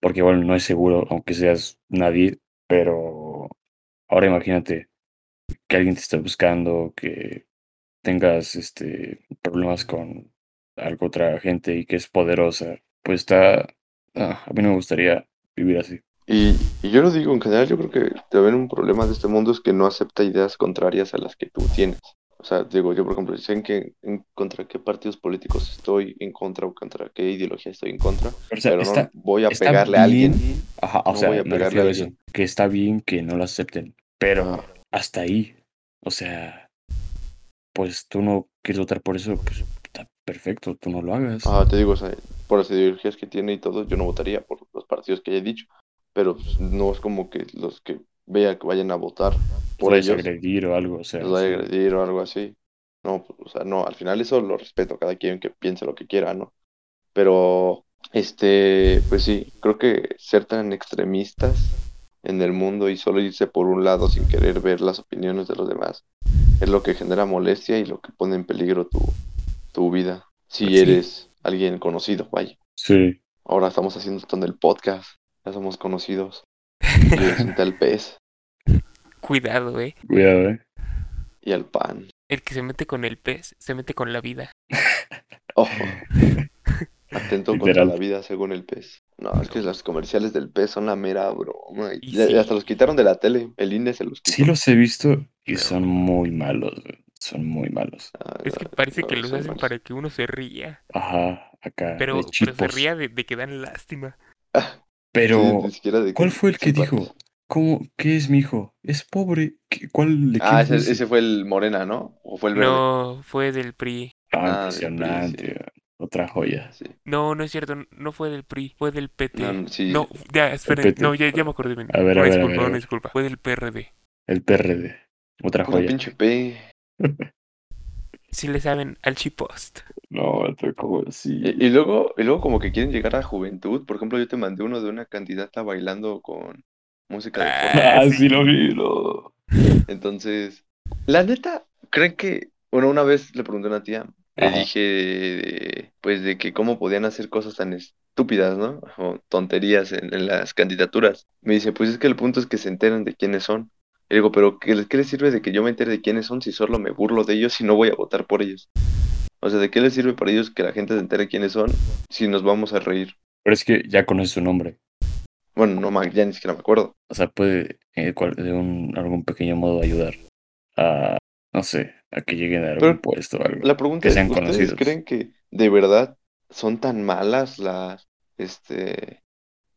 porque igual no es seguro, aunque seas nadie, pero ahora imagínate que alguien te está buscando, que tengas este problemas con algo otra gente y que es poderosa, pues está, ah, a mí no me gustaría vivir así. Y, y yo lo digo en general, yo creo que también un problema de este mundo es que no acepta ideas contrarias a las que tú tienes. O sea, digo, yo por ejemplo, sé en, qué, en contra qué partidos políticos estoy en contra o contra qué ideología estoy en contra, Pero, o sea, pero está, no voy a pegarle a alguien. ajá, o no sea, voy a pegarle a eso, que está bien que no lo acepten, pero Ah, hasta ahí, o sea, pues tú no quieres votar por eso, pues está perfecto, tú no lo hagas. ah, te digo, o sea, por las ideologías que tiene y todo, yo no votaría por los partidos que haya dicho, pero pues, no es como que los que vea que vayan a votar por Puedes ellos agredir o algo, o sea, los sí. agredir o algo así. No, pues, o sea, no, al final eso lo respeto, cada quien que piense lo que quiera, ¿no? Pero, este, pues sí, creo que ser tan extremistas en el mundo y solo irse por un lado sin querer ver las opiniones de los demás es lo que genera molestia y lo que pone en peligro tu, tu vida. Si Pues sí. eres alguien conocido, vaya. Sí, Ahora estamos haciendo esto en el podcast, ya somos conocidos. Y es un tal pez Cuidado, eh. cuidado, eh. y el pan. El que se mete con el pez, se mete con la vida. Ojo. Atento contra la vida según el pez. No, es que los comerciales del pez son la mera broma. Y Y ya- sí. hasta los quitaron de la tele. El INE se los quitó. Sí los he visto y Pero- son muy malos, güey, son muy malos. Ah, Es que parece no, que los hacen malos. para que uno se ría. Ajá, acá, Pero, de pero se ría de, de que dan lástima. Ah, Pero, sí, de ¿cuál fue el que dijo? ¿Cómo? ¿Qué es mi hijo? ¿Es pobre? ¿Qué- ¿Cuál de quién Ah, fue ese, fue el Morena, ¿no? ¿O fue el verde? No, fue del PRI. Ah, Ah, del PRI, impresionante, sí. otra joya. Sí. No, no es cierto, n- no fue del PRI, fue del PT. No, no, sí. No, ya, esperen, PT. no, ya, ya me acordé bien. A ver, a Una ver, a disculpa, ver, a una ver. disculpa. Fue del PRD. El PRD, otra Pura joya. pinche P. Si le saben al Chipost. No, otro como así. Y, y luego, y luego como que quieren llegar a juventud. Por ejemplo, yo te mandé uno de una candidata bailando con música de Ah. Ah, sí. lo vi, no. Entonces, la neta, ¿creen que, bueno, una vez le pregunté a una tía, le dije, de- pues, de que cómo podían hacer cosas tan estúpidas, ¿no? O tonterías en, en las candidaturas. Me dice, pues es que el punto es que se enteren de quiénes son. Y digo, pero ¿qué, les- qué les sirve de que yo me entere de quiénes son si solo me burlo de ellos y no voy a votar por ellos? O sea, ¿de qué les sirve para ellos que la gente se entere quiénes son si nos vamos a reír? Pero es que ya conoces su nombre. Bueno, no, ma- ya ni siquiera me acuerdo. O sea, puede eh, cual- de un, algún pequeño modo ayudar a, no sé, a que lleguen a algún Pero puesto o algo. La pregunta que es, sean ¿ustedes conocidos. creen que de verdad son tan malas las, este,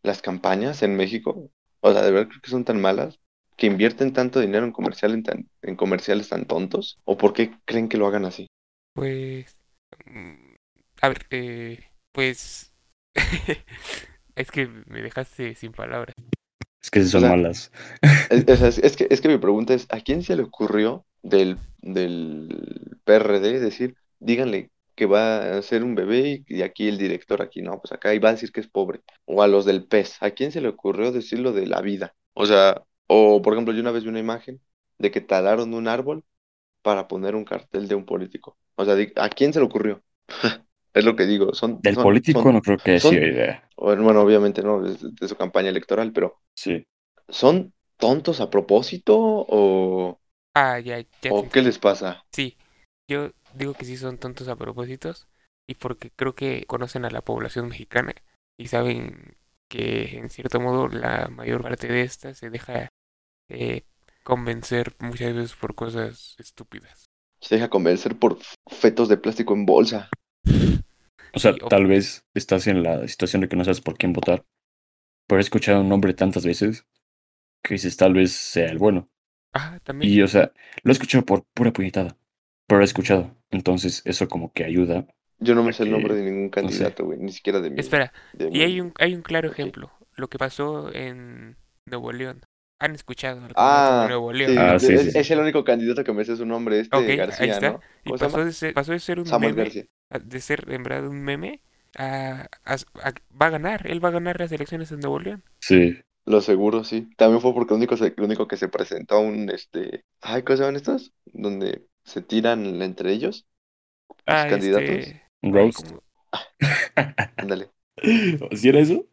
las campañas en México? O sea, ¿de verdad creo que son tan malas que invierten tanto dinero en, comercial, en, tan- en comerciales tan tontos? ¿O por qué creen que lo hagan así? Pues, mm, a ver, eh, pues, es que me dejaste sin palabras. Es que son sea, malas. Es, es- es- es que, es que mi pregunta es, ¿a quién se le ocurrió del, del PRD decir, díganle que va a ser un bebé y, y aquí el director, aquí no, pues acá y va a decir que es pobre? O a los del PES, ¿a quién se le ocurrió decirlo de la vida? O sea, o por ejemplo, yo una vez vi una imagen de que talaron un árbol para poner un cartel de un político. O sea, ¿a quién se le ocurrió? Es lo que digo, son... Del son- político son- no creo que sido idea. Bueno, obviamente no, de, de su campaña electoral, pero Sí. ¿son tontos a propósito o, Ah, ya, ya o qué les pasa? Sí, yo digo que sí son tontos a propósitos y porque creo que conocen a la población mexicana y saben que en cierto modo la mayor parte de esta se deja eh, convencer muchas veces por cosas estúpidas. Se deja convencer por fetos de plástico en bolsa. O sea, tal vez estás en la situación de que no sabes por quién votar. Pero he escuchado un nombre tantas veces que dices tal vez sea el bueno. Ah, también. Y, o sea, lo he escuchado por pura puñetada. Pero lo he escuchado. Entonces, eso como que ayuda. Yo no me sé el nombre de ningún no sé. candidato, güey, ni siquiera de mi... Espera, de y mi- hay un, hay un claro ejemplo, lo que pasó en Nuevo León. ¿Han escuchado Ah, Nuevo León? sí, Ah, sí, es, sí, es el único candidato que me sé su nombre, este Ok, ahí García, está. ¿no? Y ¿Cómo se pasó de ser, pasó de ser un Samuel meme, García. De ser en verdad un meme, a, a- a- va a ganar, él va a ganar las elecciones en Nuevo León. Sí. Lo seguro, sí. También fue porque el único, el único que se presentó a un, este... Ay, ¿cómo se llaman estos? Donde se tiran entre ellos, los Ah, candidatos. este... Un roast. ¿cómo? Ándale. ¿Sí era eso?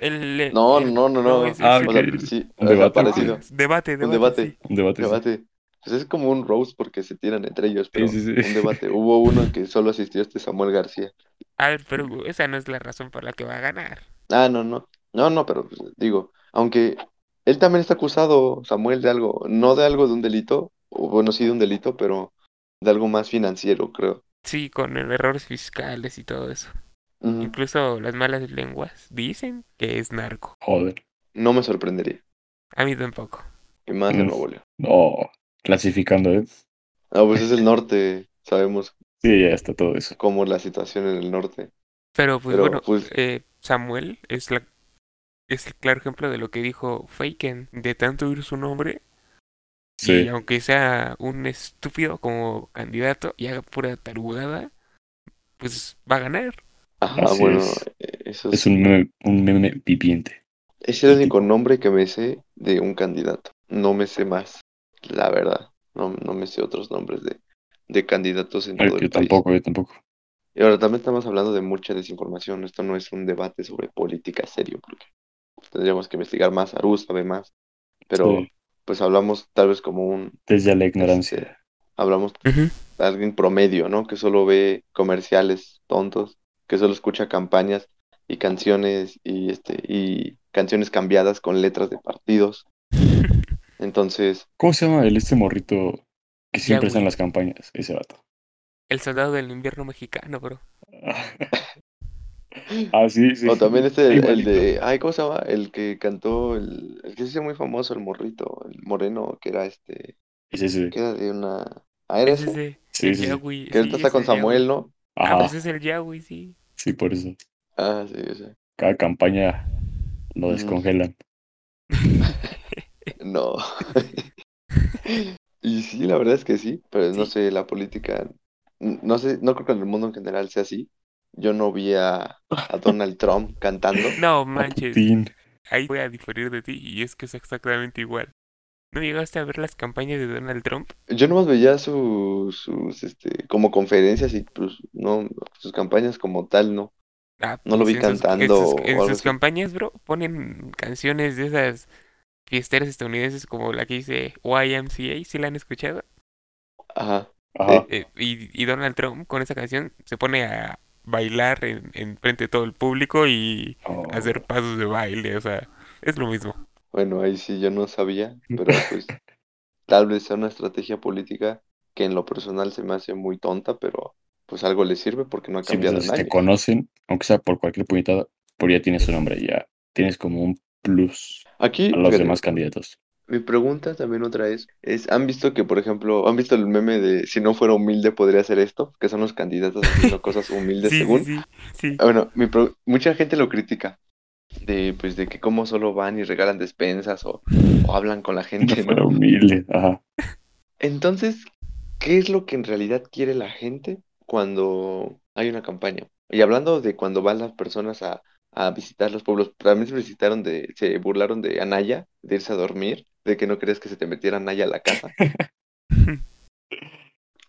El- el- No, el- no, no, no. es- Ah, O sea, sí, Un o sea, debate, parecido. Debate, debate, debate. sí. Un debate. sí. Pues es como un roast porque se tiran entre ellos, pero sí, sí. un debate. Hubo uno que solo asistió este Samuel García. A ver, pero esa no es la razón por la que va a ganar. Ah, no, no. No, no, pero pues, digo, aunque él también está acusado, Samuel, de algo, no de algo de un delito, o bueno, sí de un delito, pero de algo más financiero, creo. Sí, con errores fiscales y todo eso. Incluso las malas lenguas dicen que es narco. Joder. No me sorprendería. A mí tampoco. Y más en Mm. Nuevo León. No. Clasificando, ¿eh? Ah, pues es el norte, sabemos Sí, ya está todo eso. cómo es la situación en el norte. Pero pues Pero, bueno, pues- eh, Samuel es la es el claro ejemplo de lo que dijo Faken, de tanto oír su nombre y Sí. aunque sea un estúpido como candidato y haga pura tarugada, pues va a ganar. Ajá, Así bueno, es. eso Es sí. un meme, un meme viviente. Es el único nombre que me sé de un candidato. No me sé más, la verdad. No, no me sé otros nombres de, de candidatos en Ay, todo yo el país. tampoco, yo tampoco. Y ahora también estamos hablando de mucha desinformación. Esto no es un debate sobre política serio, porque tendríamos que investigar más. Aru sabe más. Pero Sí. pues hablamos tal vez como un, Desde la ignorancia. este, hablamos de alguien promedio, ¿no? Que solo ve comerciales tontos, que solo escucha campañas y canciones y este y canciones cambiadas con letras de partidos. Entonces, ¿Cómo se llama el este morrito que siempre está en las campañas? Ese vato. El soldado del invierno mexicano, bro. ah, sí, sí. o también este el, de, ay, ¿cómo se llama? El que cantó el, el que se hizo muy famoso, el morrito, el moreno, que era este, Es ese. que era de una, ah, era Es ese, ese, Sí, el sí, sí. Yahweh, que ahorita sí, está es con. Samuel, ¿no? Ah, Ajá. pues es el Yahweh, sí. Sí, por eso. Ah, sí, sea, Cada campaña lo descongelan. no. Y sí, la verdad es que sí, pero no Sí. sé, la política, no sé, no creo que en el mundo en general sea así. Yo no vi a, a Donald Trump cantando. No manches, ahí voy a diferir de ti y es que es exactamente igual. ¿No llegaste a ver las campañas de Donald Trump? Yo nomás veía sus, sus, este, como conferencias y pues no, sus campañas como tal, no. Ah, No lo pues vi en sus- cantando En sus, en sus campañas, bro, ponen canciones de esas fiesteras estadounidenses como la que dice YMCA, ¿sí la han escuchado? Ajá. Ajá. Eh, y, y Donald Trump con esa canción se pone a bailar en, en frente de todo el público y Oh. hacer pasos de baile, o sea, es lo mismo. Bueno, ahí sí yo no sabía, pero pues tal vez sea una estrategia política que en lo personal se me hace muy tonta, pero pues algo le sirve porque no ha Sí, cambiado pues, en te años. conocen, aunque sea por cualquier puñetada, pero ya tienes su nombre, ya tienes como un plus Aquí, a los fíjate, demás candidatos. Mi pregunta también otra vez es, ¿han visto que, por ejemplo, han visto el meme de si no fuera humilde podría hacer esto? Que son los candidatos haciendo cosas humildes Sí, según. sí, sí. Ah, Bueno, mi pro- mucha gente lo critica de, pues, de que cómo solo van y regalan despensas o, o hablan con la No gente, fuera ¿no? humilde. Ajá. Entonces, ¿qué es lo que en realidad quiere la gente cuando hay una campaña? Y hablando de cuando van las personas a, a visitar los pueblos, también se visitaron de, se burlaron de Anaya, de irse a dormir, de que no querías que se te metiera Anaya a la casa.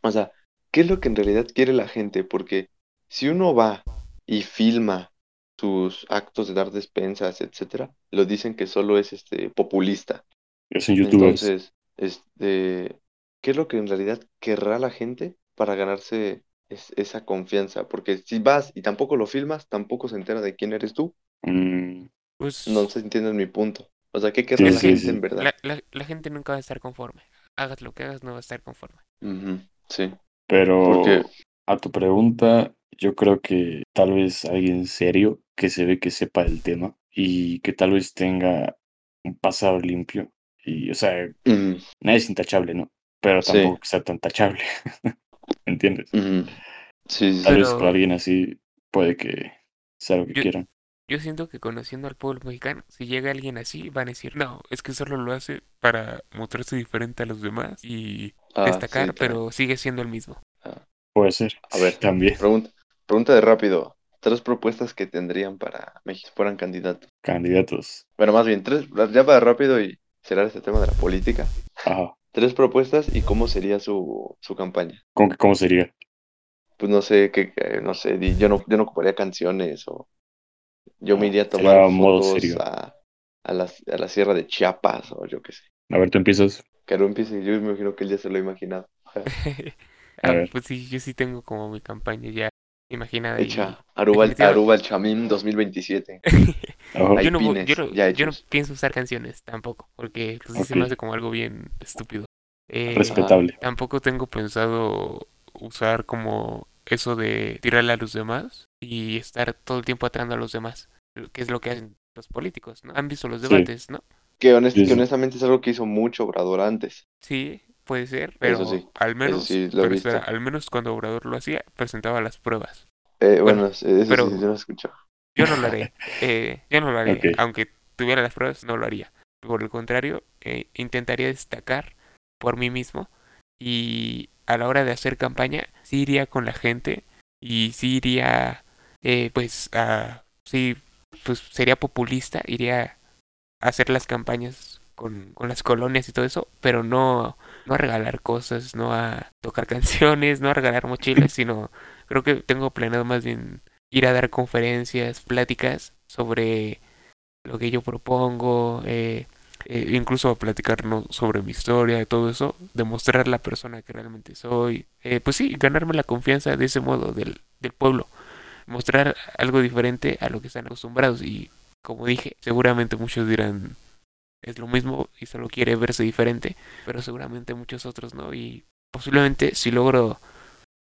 O sea, ¿qué es lo que en realidad quiere la gente? Porque si uno va y filma sus actos de dar despensas, etcétera, lo dicen que solo es este populista. Son youtubers. Entonces, este, ¿qué es lo que en realidad querrá la gente para ganarse es- esa confianza? Porque si vas y tampoco lo filmas, tampoco se entera de quién eres tú. Mm, Pues No se entiende mi punto. O sea, ¿qué querrá Sí, la sí, gente sí. en verdad? la, la, la gente nunca va a estar conforme. Hagas lo que hagas, no va a estar conforme. Sí, pero porque a tu pregunta, yo creo que tal vez alguien serio que se ve que sepa el tema y que tal vez tenga un pasado limpio. Y, o sea, nadie es intachable, ¿no? Pero Sí. tampoco que sea tan tachable. ¿Entiendes? ujú. Sí, sí, Tal sí. vez Pero- con alguien así puede que sea lo que Yo- quieran. Yo siento que conociendo al pueblo mexicano, si llega alguien así, van a decir, no, es que solo lo hace para mostrarse diferente a los demás y Ah, destacar, sí, pero sigue siendo el mismo. Puede ser. A ver. También. Pregunta, pregunta de rápido. Tres propuestas que tendrían para México si fueran candidatos. Candidatos. Bueno, más bien, tres, ya para rápido y cerrar este tema de la política. Ajá. Tres propuestas y cómo sería su, su campaña. ¿Cómo, cómo sería? Pues no sé, que, no sé, di- yo no, yo no ocuparía canciones o yo me Ah, iría a sería tomar modo fotos serio. a, a la, a la sierra de Chiapas o yo qué sé. A ver, tú empiezas. Que no empiece, yo me imagino que él ya se lo ha imaginado. A Ah, ver. pues sí, yo sí tengo como mi campaña ya imaginada y Hecha Aruba, Aruba el Chamín 2027. Ajá. yo no, yo, no, ya yo no pienso usar canciones tampoco, porque pues, sí se me hace como algo bien estúpido. Eh, Respetable. Tampoco tengo pensado usar como eso de tirarle a los demás y estar todo el tiempo atrando a los demás, que es lo que hacen los políticos, ¿no? Han visto los Sí. debates, ¿no? Que, honest- Sí, que sí. honestamente es algo que hizo mucho Obrador antes. Sí, puede ser, pero sí, al menos, sí pero espera, al menos cuando Obrador lo hacía, presentaba las pruebas. Eh, bueno, Bueno, eso sí, pero- sí lo he escuchado. Yo no lo haré, eh, yo no lo haré, Ok. aunque tuviera las pruebas, no lo haría. Por el contrario, eh, intentaría destacar por mí mismo y a la hora de hacer campaña, sí iría con la gente y sí iría, eh, pues, a, sí, pues sería populista, iría a hacer las campañas con, con las colonias y todo eso, pero no, no a regalar cosas, no a tocar canciones, no a regalar mochilas, sino creo que tengo planeado más bien ir a dar conferencias, pláticas sobre lo que yo propongo, eh, eh, incluso a platicar ¿no? sobre mi historia y todo eso, demostrar la persona que realmente soy, eh, pues sí, ganarme la confianza de ese modo del, del pueblo, mostrar algo diferente a lo que están acostumbrados y como dije, seguramente muchos dirán es lo mismo y solo quiere verse diferente, pero seguramente muchos otros no y posiblemente si logro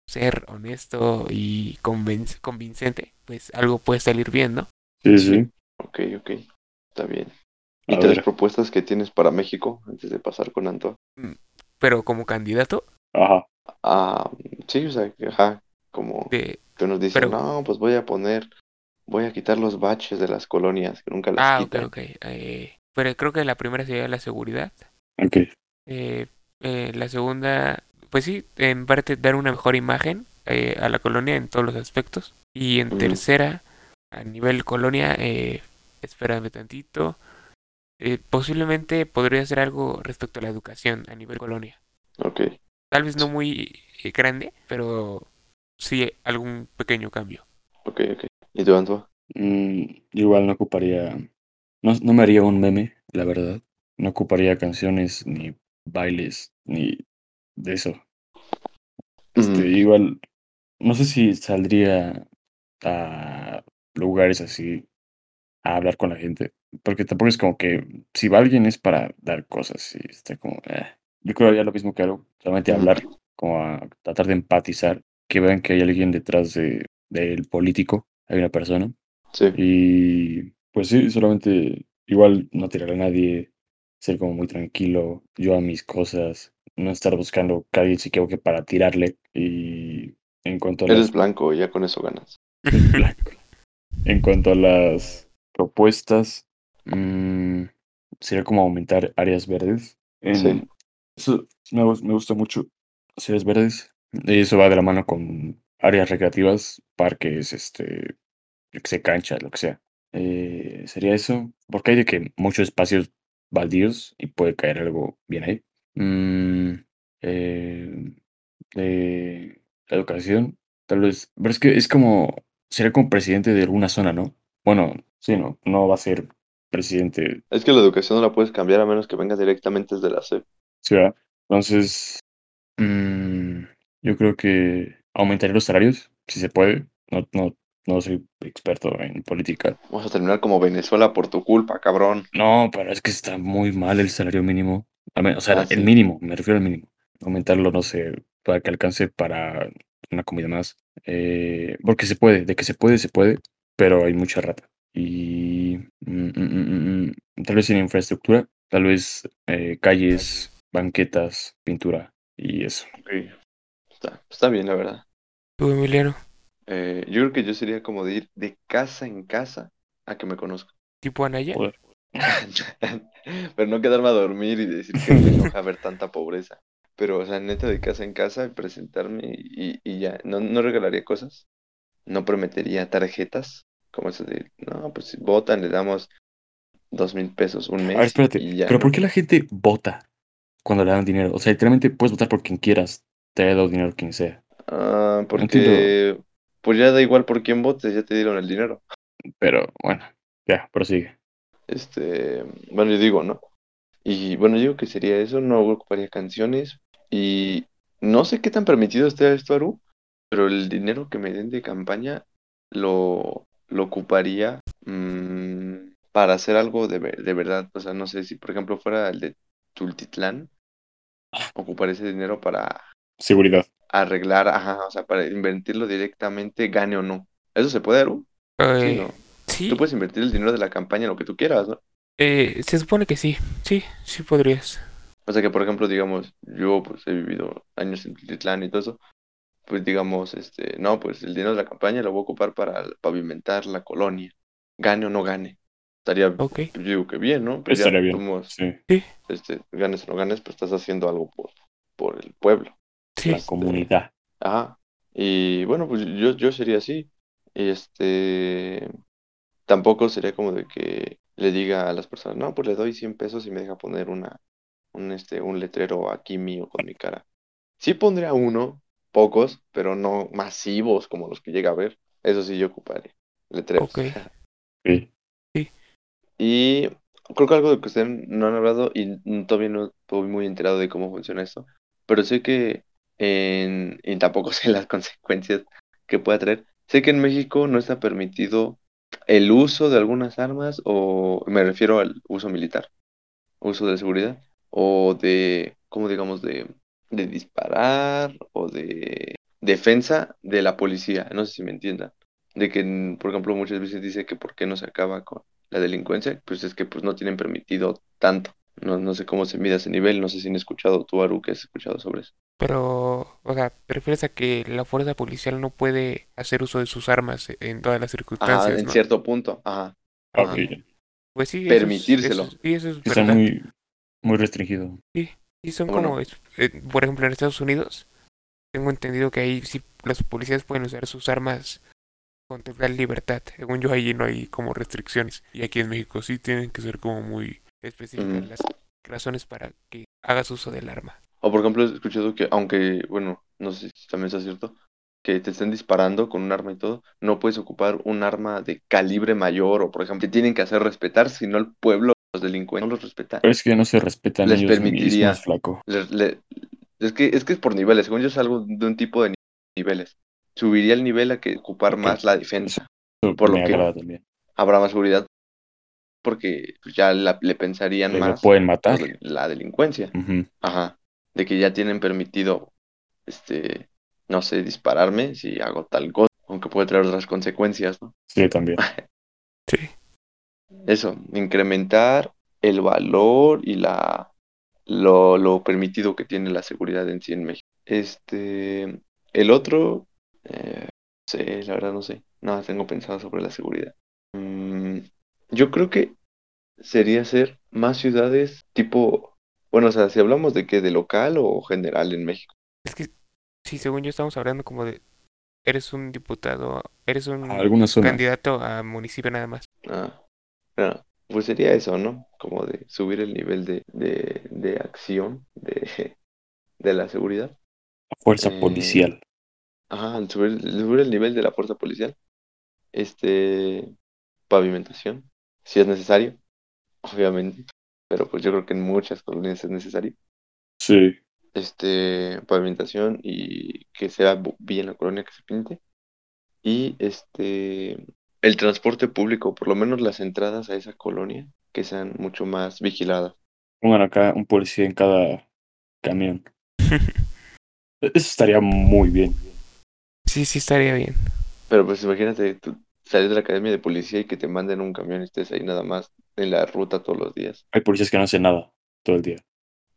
ser honesto y convincente, pues algo puede salir bien, ¿no? Sí, sí. Ok, ok. Está bien. ¿Y A tres ver. propuestas que tienes para México antes de pasar con Anto? Pero como candidato Ajá. Ah, sí, o sea, que, ajá, como de... que nos dicen, pero- no, pues voy a poner, voy a quitar los baches de las colonias, que nunca las Ah, ok, quitan. ok. eh, pero creo que la primera sería la seguridad. Ok. Eh, eh, la segunda, pues sí, en parte dar una mejor imagen eh, a la colonia en todos los aspectos. Y en tercera, a nivel colonia, eh, espérame tantito. Eh, posiblemente podría hacer algo respecto a la educación a nivel colonia. Ok, Tal vez no muy eh, grande, pero sí algún pequeño cambio. ok, ok. ¿Y tú, Anto? Mm, igual no ocuparía. No, no me haría un meme, la verdad. No ocuparía canciones, ni bailes, ni de eso. Este, Ujú. igual, no sé si saldría a lugares así a hablar con la gente. Porque tampoco es como que si va alguien es para dar cosas y está como. eh. Yo creo que haría lo mismo que hago, solamente hablar, como a tratar de empatizar, que vean que hay alguien detrás de, del político, hay una persona. Sí, Y pues sí, solamente igual no tirarle a nadie ser como muy tranquilo, yo a mis cosas, no estar buscando que alguien se equivoque para tirarle. Y en cuanto a Eres las blanco ya con eso ganas. En cuanto a las propuestas, mm, sería como aumentar áreas verdes. En- Sí. Eso me, gus- me gusta mucho, las áreas verdes. Y eso va de la mano con áreas recreativas, parques, este, que sé, canchas, lo que sea. Eh, sería eso, porque hay de que muchos espacios baldíos y puede caer algo bien ahí. Mm, eh, de la educación, tal vez, pero es que es como, sería como presidente de alguna zona, ¿no? Bueno, sí, no, no va a ser presidente, Es que la educación no la puedes cambiar a menos que venga directamente desde la SEP. ¿sí, verdad? Entonces, mm, yo creo que aumentaría los salarios, si se puede. No, no, no soy experto en política. Vamos a terminar como Venezuela por tu culpa, cabrón. No, pero es que está muy mal el salario mínimo. O sea, Ah, el sí. mínimo, me refiero al mínimo. Aumentarlo, no sé, para que alcance para una comida más. Eh, porque se puede, de que se puede, se puede, pero hay mucha rata. Y mm, mm, mm, tal vez en infraestructura, tal vez eh, calles, banquetas, pintura y eso. Está, está bien, la verdad. Tú, Emiliano, Eh, yo creo que yo sería como de ir de casa en casa a que me conozcan. tipo Anaya. Joder. Pero no quedarme a dormir y decir que me enoja ver tanta pobreza. Pero, o sea, neta de casa en casa, presentarme y, y ya. No, no regalaría cosas. No prometería tarjetas. Como eso de, no, pues si votan, le damos dos mil pesos un mes. A ver, espérate, y ya, pero ¿no? ¿por qué la gente vota cuando le dan dinero? O sea, literalmente puedes votar por quien quieras, te dado dinero quien sea. Ah, porque, pues ya da igual por quién votes, ya te dieron el dinero. Pero bueno, ya, prosigue. Este, bueno, yo digo, ¿no? Y bueno, yo digo que sería eso, no ocuparía canciones y no sé qué tan permitido esté esto, Aru, pero el dinero que me den de campaña lo, lo ocuparía mm, para hacer algo de, ver- de verdad. O sea, no sé si, por ejemplo, fuera el de Tultitlán, ocupar ese dinero para Seguridad. arreglar, ajá, o sea, para invertirlo directamente, gane o no. ¿Eso se puede, Aru? Sí, Eh, ¿no? sí, Tú puedes invertir el dinero de la campaña en lo que tú quieras, ¿no? eh, se supone que sí, sí, sí podrías. O sea que, por ejemplo, digamos, yo pues he vivido años en Titlán y todo eso, pues digamos, este, no, pues el dinero de la campaña lo voy a ocupar para pavimentar la colonia, gane o no gane. Estaría, yo digo que bien, ¿no? Pues ya, Estaría bien. Sí, este, ganes o no ganes, pues estás haciendo algo por, por el pueblo. sí, la comunidad. Ajá. Y bueno, pues yo, yo sería así. Y este, tampoco sería como de que le diga a las personas, no, pues le doy 100 pesos y me deja poner una, un, este, un letrero aquí mío con mi cara. Sí pondría uno, pocos, pero no masivos como los que llega a ver. Eso sí yo ocuparé. Letreros. Ok. Sí. Y creo que algo de que ustedes no han hablado y todavía no estoy muy enterado de cómo funciona esto, pero sé que en, y tampoco sé las consecuencias que pueda traer. Sé que en México no está permitido el uso de algunas armas, o me refiero al uso militar, uso de seguridad, o de, ¿cómo digamos? De, de disparar o de defensa de la policía. No sé si me entiendan. De que, por ejemplo, muchas veces dice que por qué no se acaba con la delincuencia, pues es que pues no tienen permitido tanto. No, no sé cómo se mide ese nivel, no sé si han escuchado tú, Aru, que has escuchado sobre eso. pero, o sea, ¿te refieres a que la fuerza policial no puede hacer uso de sus armas en todas las Ajá, circunstancias, en ¿no? cierto punto, ajá. Ah, Ajá. ok. Pues sí, eso es- Permitírselo. eso es- sí, eso es Está muy, muy restringido. Sí, son Bueno. como, es- eh, por ejemplo, en Estados Unidos, tengo entendido que ahí sí los policías pueden usar sus armas con total libertad. Según yo, ahí no hay como restricciones. Y aquí en México sí tienen que ser como muy específicas Ujú. las razones para que hagas uso del arma. O por ejemplo, he escuchado que, aunque, bueno, no sé si también sea cierto, que te estén disparando con un arma y todo, no puedes ocupar un arma de calibre mayor, o por ejemplo, te tienen que hacer respetar, si no el pueblo, los delincuentes no los respeta. Pero es que no se respetan Les ellos permitiría- mismos, flaco. Le- le- es que, es que es por niveles, según yo es algo de un tipo de ni- niveles. Subiría el nivel a que ocupar más la defensa. Eso Por lo que- también. Habrá más seguridad porque pues, ya la- le pensarían lo más pueden matar. la delincuencia. Ajá. De que ya tienen permitido, este, no sé, dispararme si hago tal cosa, aunque puede traer otras consecuencias, ¿no? Sí, también. Eso, incrementar el valor y la lo, lo permitido que tiene la seguridad en sí en México. Este, el otro, eh, no sé, la verdad no sé, nada tengo pensado sobre la seguridad. Mm, yo creo que sería hacer más ciudades tipo, bueno, o sea, si hablamos de qué, de local o general en México. Es que, sí, según yo estamos hablando como de, eres un diputado, eres un candidato a municipio nada más. Ah, ah, pues sería eso, ¿no? Como de subir el nivel de, de, de acción de, de la seguridad. Fuerza Eh, policial. Ajá, subir, subir el nivel de la fuerza policial. Este, pavimentación, si es necesario, obviamente. Pero pues yo creo que en muchas colonias es necesario. Sí. Este, pavimentación y que sea bien la colonia que se pinte. Y este, el transporte público, por lo menos las entradas a esa colonia, que sean mucho más vigiladas. Pongan acá un policía en cada camión. Eso estaría muy bien. Sí, sí estaría bien. Pero pues imagínate, tú salir de la academia de policía y que te manden un camión y estés ahí nada más en la ruta todos los días. Hay policías que no hacen nada todo el día.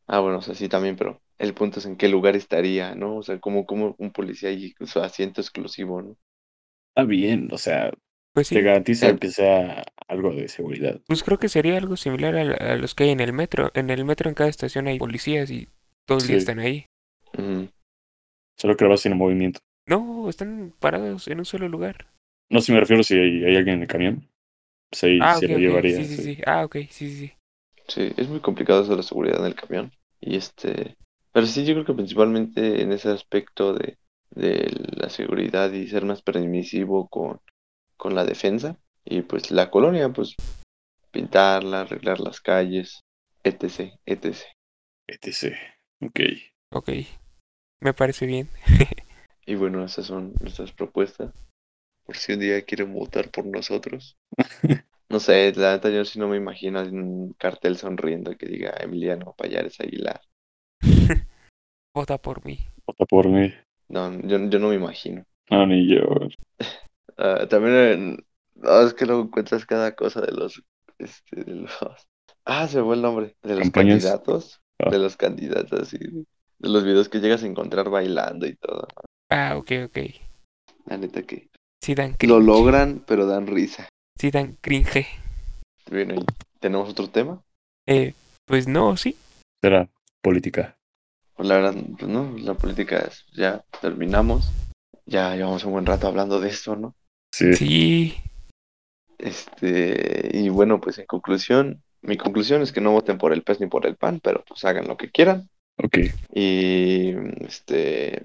Ah, bueno, o sea, sí también, pero el punto es en qué lugar estaría, ¿no? O sea, como, como un policía y su asiento exclusivo, ¿no? Está bien, o sea, Pues sí, te garantiza Eh. que sea algo de seguridad. pues creo que sería algo similar a, a los que hay en el metro. En el metro en cada estación hay policías y todo el día Sí. están ahí. Solo que lo vas en movimiento. No, están parados en un solo lugar. No sé si me refiero si hay, hay alguien en el camión. Pues ahí Ah, se lo llevaría. sí, sí, sí. sí. Ah, ok, sí, sí, sí. Sí, es muy complicado eso de la seguridad en el camión. Y este, pero sí, yo creo que principalmente en ese aspecto de, de la seguridad y ser más permisivo con, con la defensa. Y pues la colonia, pues pintarla, arreglar las calles, etc, etc. etc. Ok. Ok. Me parece bien. Y bueno, esas son nuestras propuestas. Por si un día quieren votar por nosotros. No sé, la neta yo sí no me imagino un cartel sonriendo que diga Emiliano Payares Aguilar. Vota por mí. Vota por mí. No, yo, yo no me imagino. No, ni yo. Ah, también en- ah, es que luego encuentras cada cosa de los, este, de los, ah, se me fue el nombre, de los ¿Campañas? candidatos, Ah. de los candidatos, así, de los videos que llegas a encontrar bailando y todo. Ah, ok, ok. La neta que Sí dan lo logran, pero dan risa. Sí dan cringe. Bueno, y tenemos otro tema. Eh, pues no, sí. Será política. Pues la verdad, pues no, la política es- ya terminamos. Ya llevamos un buen rato hablando de esto, ¿no? Sí. Sí. Este, y bueno, pues en conclusión, mi conclusión es que no voten por el PES ni por el PAN, pero pues hagan lo que quieran. Ok. Y este,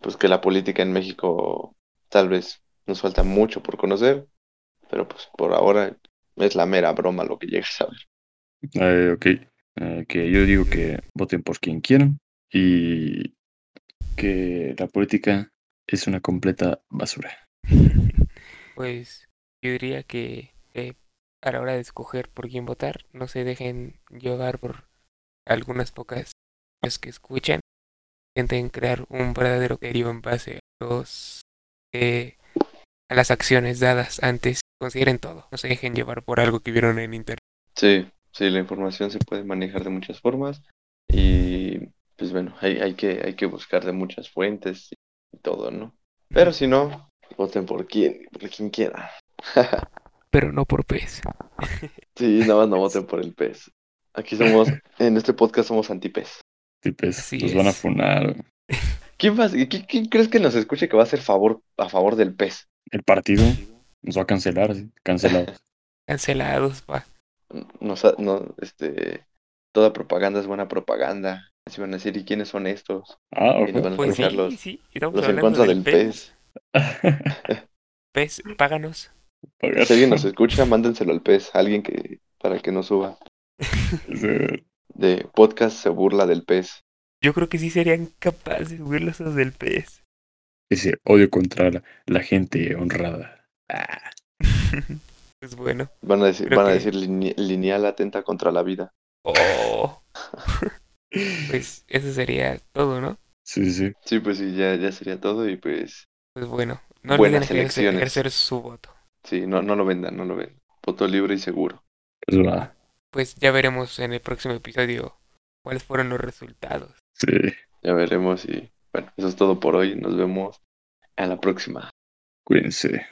pues que la política en México tal vez nos falta mucho por conocer, pero pues por ahora es la mera broma lo que llegas a ver. Eh, ok. Eh, que yo digo que voten por quien quieran y que la política es una completa basura. Pues yo diría que eh, a la hora de escoger por quién votar, no se dejen llevar por algunas pocas cosas que escuchan. Intenten crear un verdadero criterio en base a los eh, a las acciones dadas antes. Consideren todo. No se dejen llevar por algo que vieron en internet. Sí, sí, la información se puede manejar de muchas formas y pues bueno, hay, hay que, hay que buscar de muchas fuentes y todo, ¿no? Pero si no, voten por quien, por quien quiera. Pero no por pez. Sí, nada más no voten por el pez. Aquí somos, en este podcast somos anti-pez. Sí, pues Así nos van a funar. ¿Quién, va, quién crees que nos escuche que va a ser favor, a favor del pez? El partido nos va a cancelar, sí, cancelados. Cancelados, pa. Nos, no, este, toda propaganda es buena propaganda. Así van a decir, ¿y quiénes son estos? Ah, Y nos van a ok. Pues sí, sí. Estamos los en contra del del pez. Pez, páganos. Pagar. Si alguien nos escucha, mándenselo al pez, a alguien que, para que nos suba. Sí. De podcast se burla del pez. Yo creo que sí serían capaces burlosos del pez. Ese odio contra la, la gente honrada. Ah, pues bueno. Van a decir, van a decir line- lineal atenta contra la vida. Oh. pues eso sería todo, ¿no? sí, sí, sí. Sí, pues sí, ya, ya sería todo y pues Pues bueno, no Buenas olviden ejercer, elecciones. ejercer su voto. sí, no, no lo vendan, no lo vendan. Voto libre y seguro. Es verdad. pues ya veremos en el próximo episodio cuáles fueron los resultados. Sí. Ya veremos y bueno, eso es todo por hoy. Nos vemos en la próxima. Cuídense.